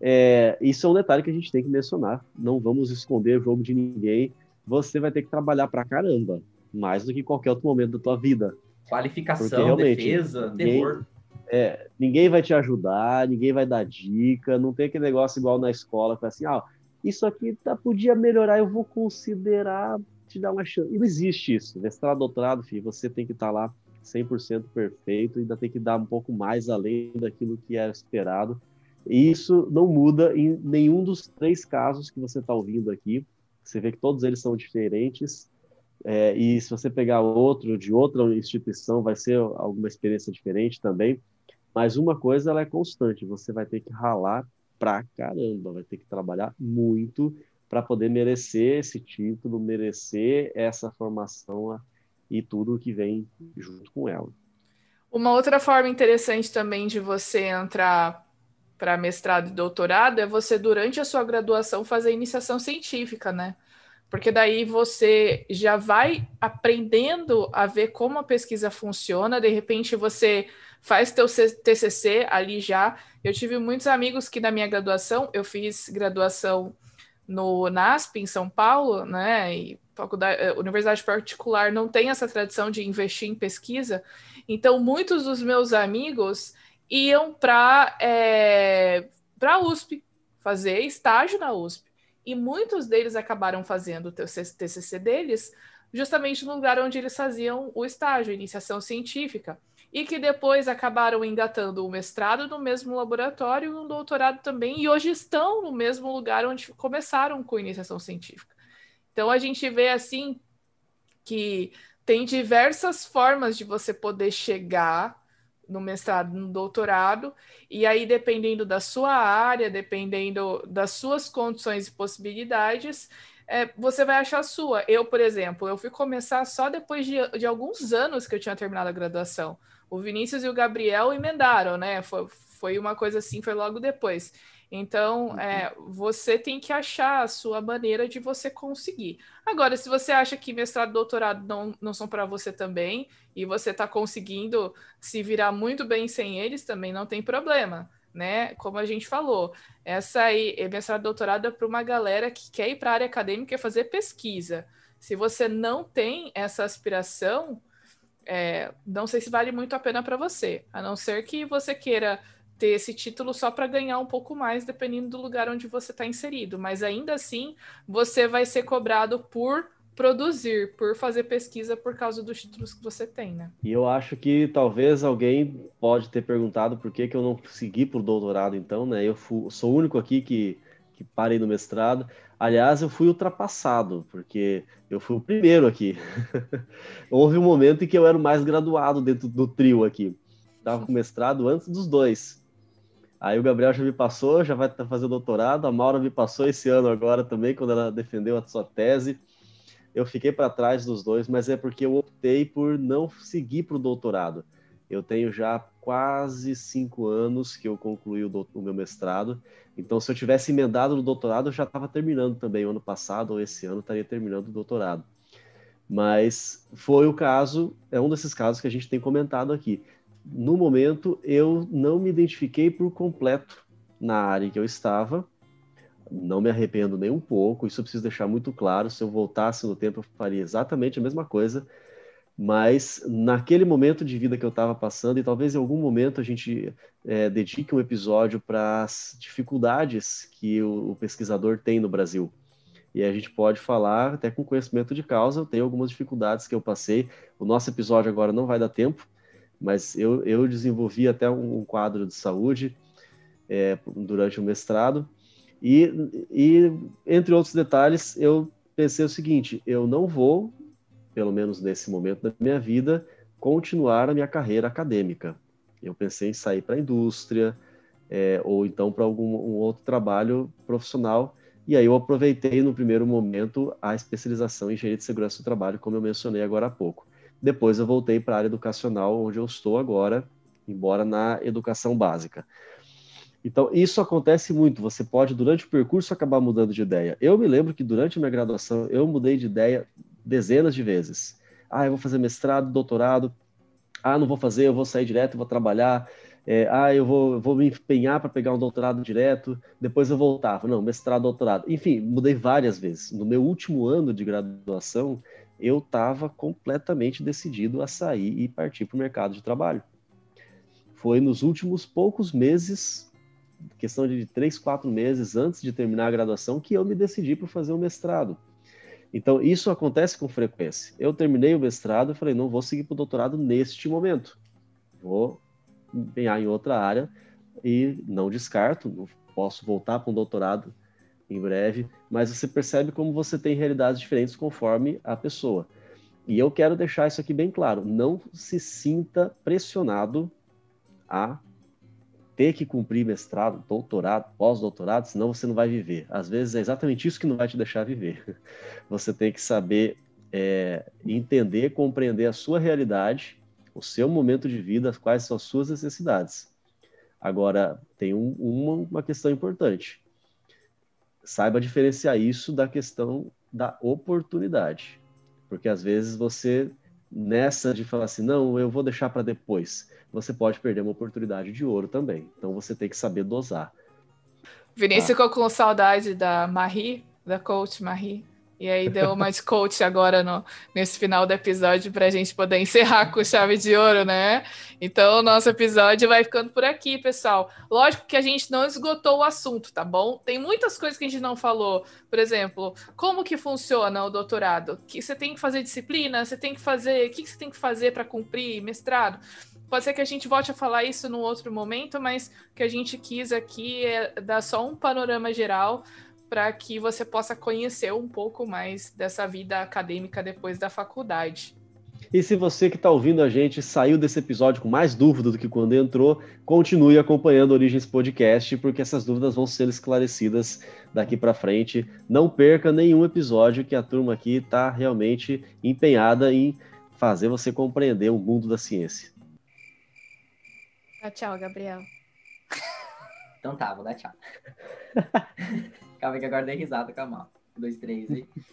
é, isso é um detalhe que a gente tem que mencionar. Não vamos esconder o jogo de ninguém. Você vai ter que trabalhar pra caramba, mais do que qualquer outro momento da tua vida. Qualificação, defesa, ninguém, terror. É, ninguém vai te ajudar, ninguém vai dar dica, não tem aquele negócio igual na escola, que é assim, ah, isso aqui tá, podia melhorar, eu vou considerar te dar uma chance. E não existe isso. Mestrado, doutorado, filho, você tem que estar tá lá 100% perfeito, ainda tem que dar um pouco mais além daquilo que era esperado. E isso não muda em nenhum dos três casos que você está ouvindo aqui. Você vê que todos eles são diferentes. É, e se você pegar outro de outra instituição, vai ser alguma experiência diferente também. Mas uma coisa ela é constante: você vai ter que ralar pra caramba, vai ter que trabalhar muito para poder merecer esse título, merecer essa formação e tudo que vem junto com ela. Uma outra forma interessante também de você entrar para mestrado e doutorado é você, durante a sua graduação, fazer iniciação científica, né? Porque daí você já vai aprendendo a ver como a pesquisa funciona, de repente você faz teu TCC ali já. Eu tive muitos amigos que na minha graduação, eu fiz graduação no NASP, em São Paulo, né, e faculdade, eh, universidade particular não tem essa tradição de investir em pesquisa, então muitos dos meus amigos iam para é, a USP, fazer estágio na USP, e muitos deles acabaram fazendo o TCC deles justamente no lugar onde eles faziam o estágio, iniciação científica. E que depois acabaram engatando o mestrado no mesmo laboratório e um doutorado também, e hoje estão no mesmo lugar onde começaram com iniciação científica. Então a gente vê assim que tem diversas formas de você poder chegar no mestrado, no doutorado, e aí dependendo da sua área, dependendo das suas condições e possibilidades, é, você vai achar a sua. Eu, por exemplo, eu fui começar só depois de, de alguns anos que eu tinha terminado a graduação. O Vinícius e o Gabriel emendaram, né? Foi, foi uma coisa assim, foi logo depois. Então, uhum. é, você tem que achar a sua maneira de você conseguir. Agora, se você acha que mestrado e doutorado não, não são para você também, e você está conseguindo se virar muito bem sem eles, também não tem problema, né? Como a gente falou, essa aí, mestrado e doutorado é para uma galera que quer ir para a área acadêmica e fazer pesquisa. Se você não tem essa aspiração, é, não sei se vale muito a pena para você, a não ser que você queira ter esse título só para ganhar um pouco mais, dependendo do lugar onde você está inserido. Mas ainda assim, você vai ser cobrado por produzir, por fazer pesquisa por causa dos títulos que você tem, né? E eu acho que talvez alguém pode ter perguntado por que, que eu não segui para o doutorado, então, né? Eu fui, sou o único aqui que, que parei no mestrado. Aliás, eu fui ultrapassado, porque eu fui o primeiro aqui. (laughs) Houve um momento em que eu era o mais graduado dentro do trio aqui. Estava com mestrado antes dos dois. Aí o Gabriel já me passou, já vai fazer doutorado. A Maura me passou esse ano agora também, quando ela defendeu a sua tese. Eu fiquei para trás dos dois, mas é porque eu optei por não seguir para o doutorado. Eu tenho já quase cinco anos que eu concluí o, o, meu mestrado. Então, se eu tivesse emendado no doutorado, eu já estava terminando também. O ano passado ou esse ano estaria terminando o doutorado. Mas foi o caso, é um desses casos que a gente tem comentado aqui no momento, eu não me identifiquei por completo na área que eu estava. Não me arrependo nem um pouco, isso eu preciso deixar muito claro. Se eu voltasse no tempo, eu faria exatamente a mesma coisa. Mas naquele momento de vida que eu estava passando, e talvez em algum momento a gente é, dedique um episódio para as dificuldades que o, o pesquisador tem no Brasil. E a gente pode falar até com conhecimento de causa. Eu tenho algumas dificuldades que eu passei. O nosso episódio agora não vai dar tempo, mas eu, eu desenvolvi até um quadro de saúde é, durante o mestrado, e, e, entre outros detalhes, eu pensei o seguinte: eu não vou, pelo menos nesse momento da minha vida, continuar a minha carreira acadêmica. Eu pensei em sair para a indústria, é, ou então para algum um outro trabalho profissional. E aí eu aproveitei no primeiro momento a especialização em engenharia de segurança do trabalho, como eu mencionei agora há pouco. Depois eu voltei para a área educacional, onde eu estou agora, embora na educação básica. Então, isso acontece muito. Você pode, durante o percurso, acabar mudando de ideia. Eu me lembro que durante a minha graduação, eu mudei de ideia dezenas de vezes. Ah, eu vou fazer mestrado, doutorado. Ah, não vou fazer, eu vou sair direto, vou trabalhar. É, ah, eu vou, vou me empenhar para pegar um doutorado direto. Depois eu voltava. Não, mestrado, doutorado. Enfim, mudei várias vezes. No meu último ano de graduação, eu estava completamente decidido a sair e partir para o mercado de trabalho. Foi nos últimos poucos meses, questão de três, quatro meses antes de terminar a graduação, que eu me decidi por fazer o um mestrado. Então, isso acontece com frequência. Eu terminei o mestrado e falei, não vou seguir para o doutorado neste momento. Vou empenhar em outra área e não descarto, posso voltar para um doutorado em breve, mas você percebe como você tem realidades diferentes conforme a pessoa. E eu quero deixar isso aqui bem claro: não se sinta pressionado a ter que cumprir mestrado, doutorado, pós-doutorado, senão você não vai viver. Às vezes é exatamente isso que não vai te deixar viver. (laughs) Você tem que saber é, entender, compreender a sua realidade, o seu momento de vida, quais são as suas necessidades. Agora, tem um, uma, uma questão importante saiba diferenciar isso da questão da oportunidade. Porque às vezes você, nessa de falar assim, não, eu vou deixar para depois, você pode perder uma oportunidade de ouro também. Então você tem que saber dosar. Vinícius tá? ficou com saudade da Marie, da coach Marie. E aí deu de coach agora no, nesse final do episódio para a gente poder encerrar com chave de ouro, né? Então o nosso episódio vai ficando por aqui, pessoal. Lógico que a gente não esgotou o assunto, tá bom? Tem muitas coisas que a gente não falou. Por exemplo, como que funciona o doutorado? Que você tem que fazer disciplina, você tem que fazer, o que você tem que fazer para cumprir mestrado? pode ser que a gente volte a falar isso num outro momento, mas o que a gente quis aqui é dar só um panorama geral para que você possa conhecer um pouco mais dessa vida acadêmica depois da faculdade. E se você que está ouvindo a gente saiu desse episódio com mais dúvida do que quando entrou, continue acompanhando o Origens Podcast, porque essas dúvidas vão ser esclarecidas daqui para frente. Não perca nenhum episódio que a turma aqui está realmente empenhada em fazer você compreender o mundo da ciência. Tchau, tchau, Gabriel. Então tá, vou dar tchau. (laughs) Calma que agora dei risada com a. Um, dois, três. (laughs)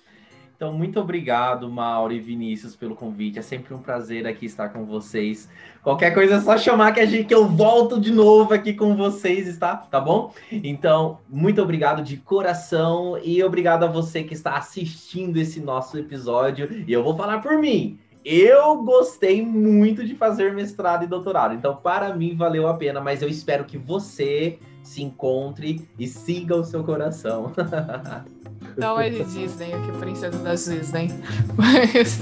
Então, muito obrigado, Mauro e Vinícius, pelo convite. É sempre um prazer aqui estar com vocês. Qualquer coisa é só chamar que, a gente, que eu volto de novo aqui com vocês, está? Tá bom? Então, muito obrigado de coração e obrigado a você que está assistindo esse nosso episódio. E eu vou falar por mim. Eu gostei muito de fazer mestrado e doutorado, então para mim valeu a pena, mas eu espero que você se encontre e siga o seu coração. Não é de Disney, aqui, princesa das Disney. (laughs) Mas...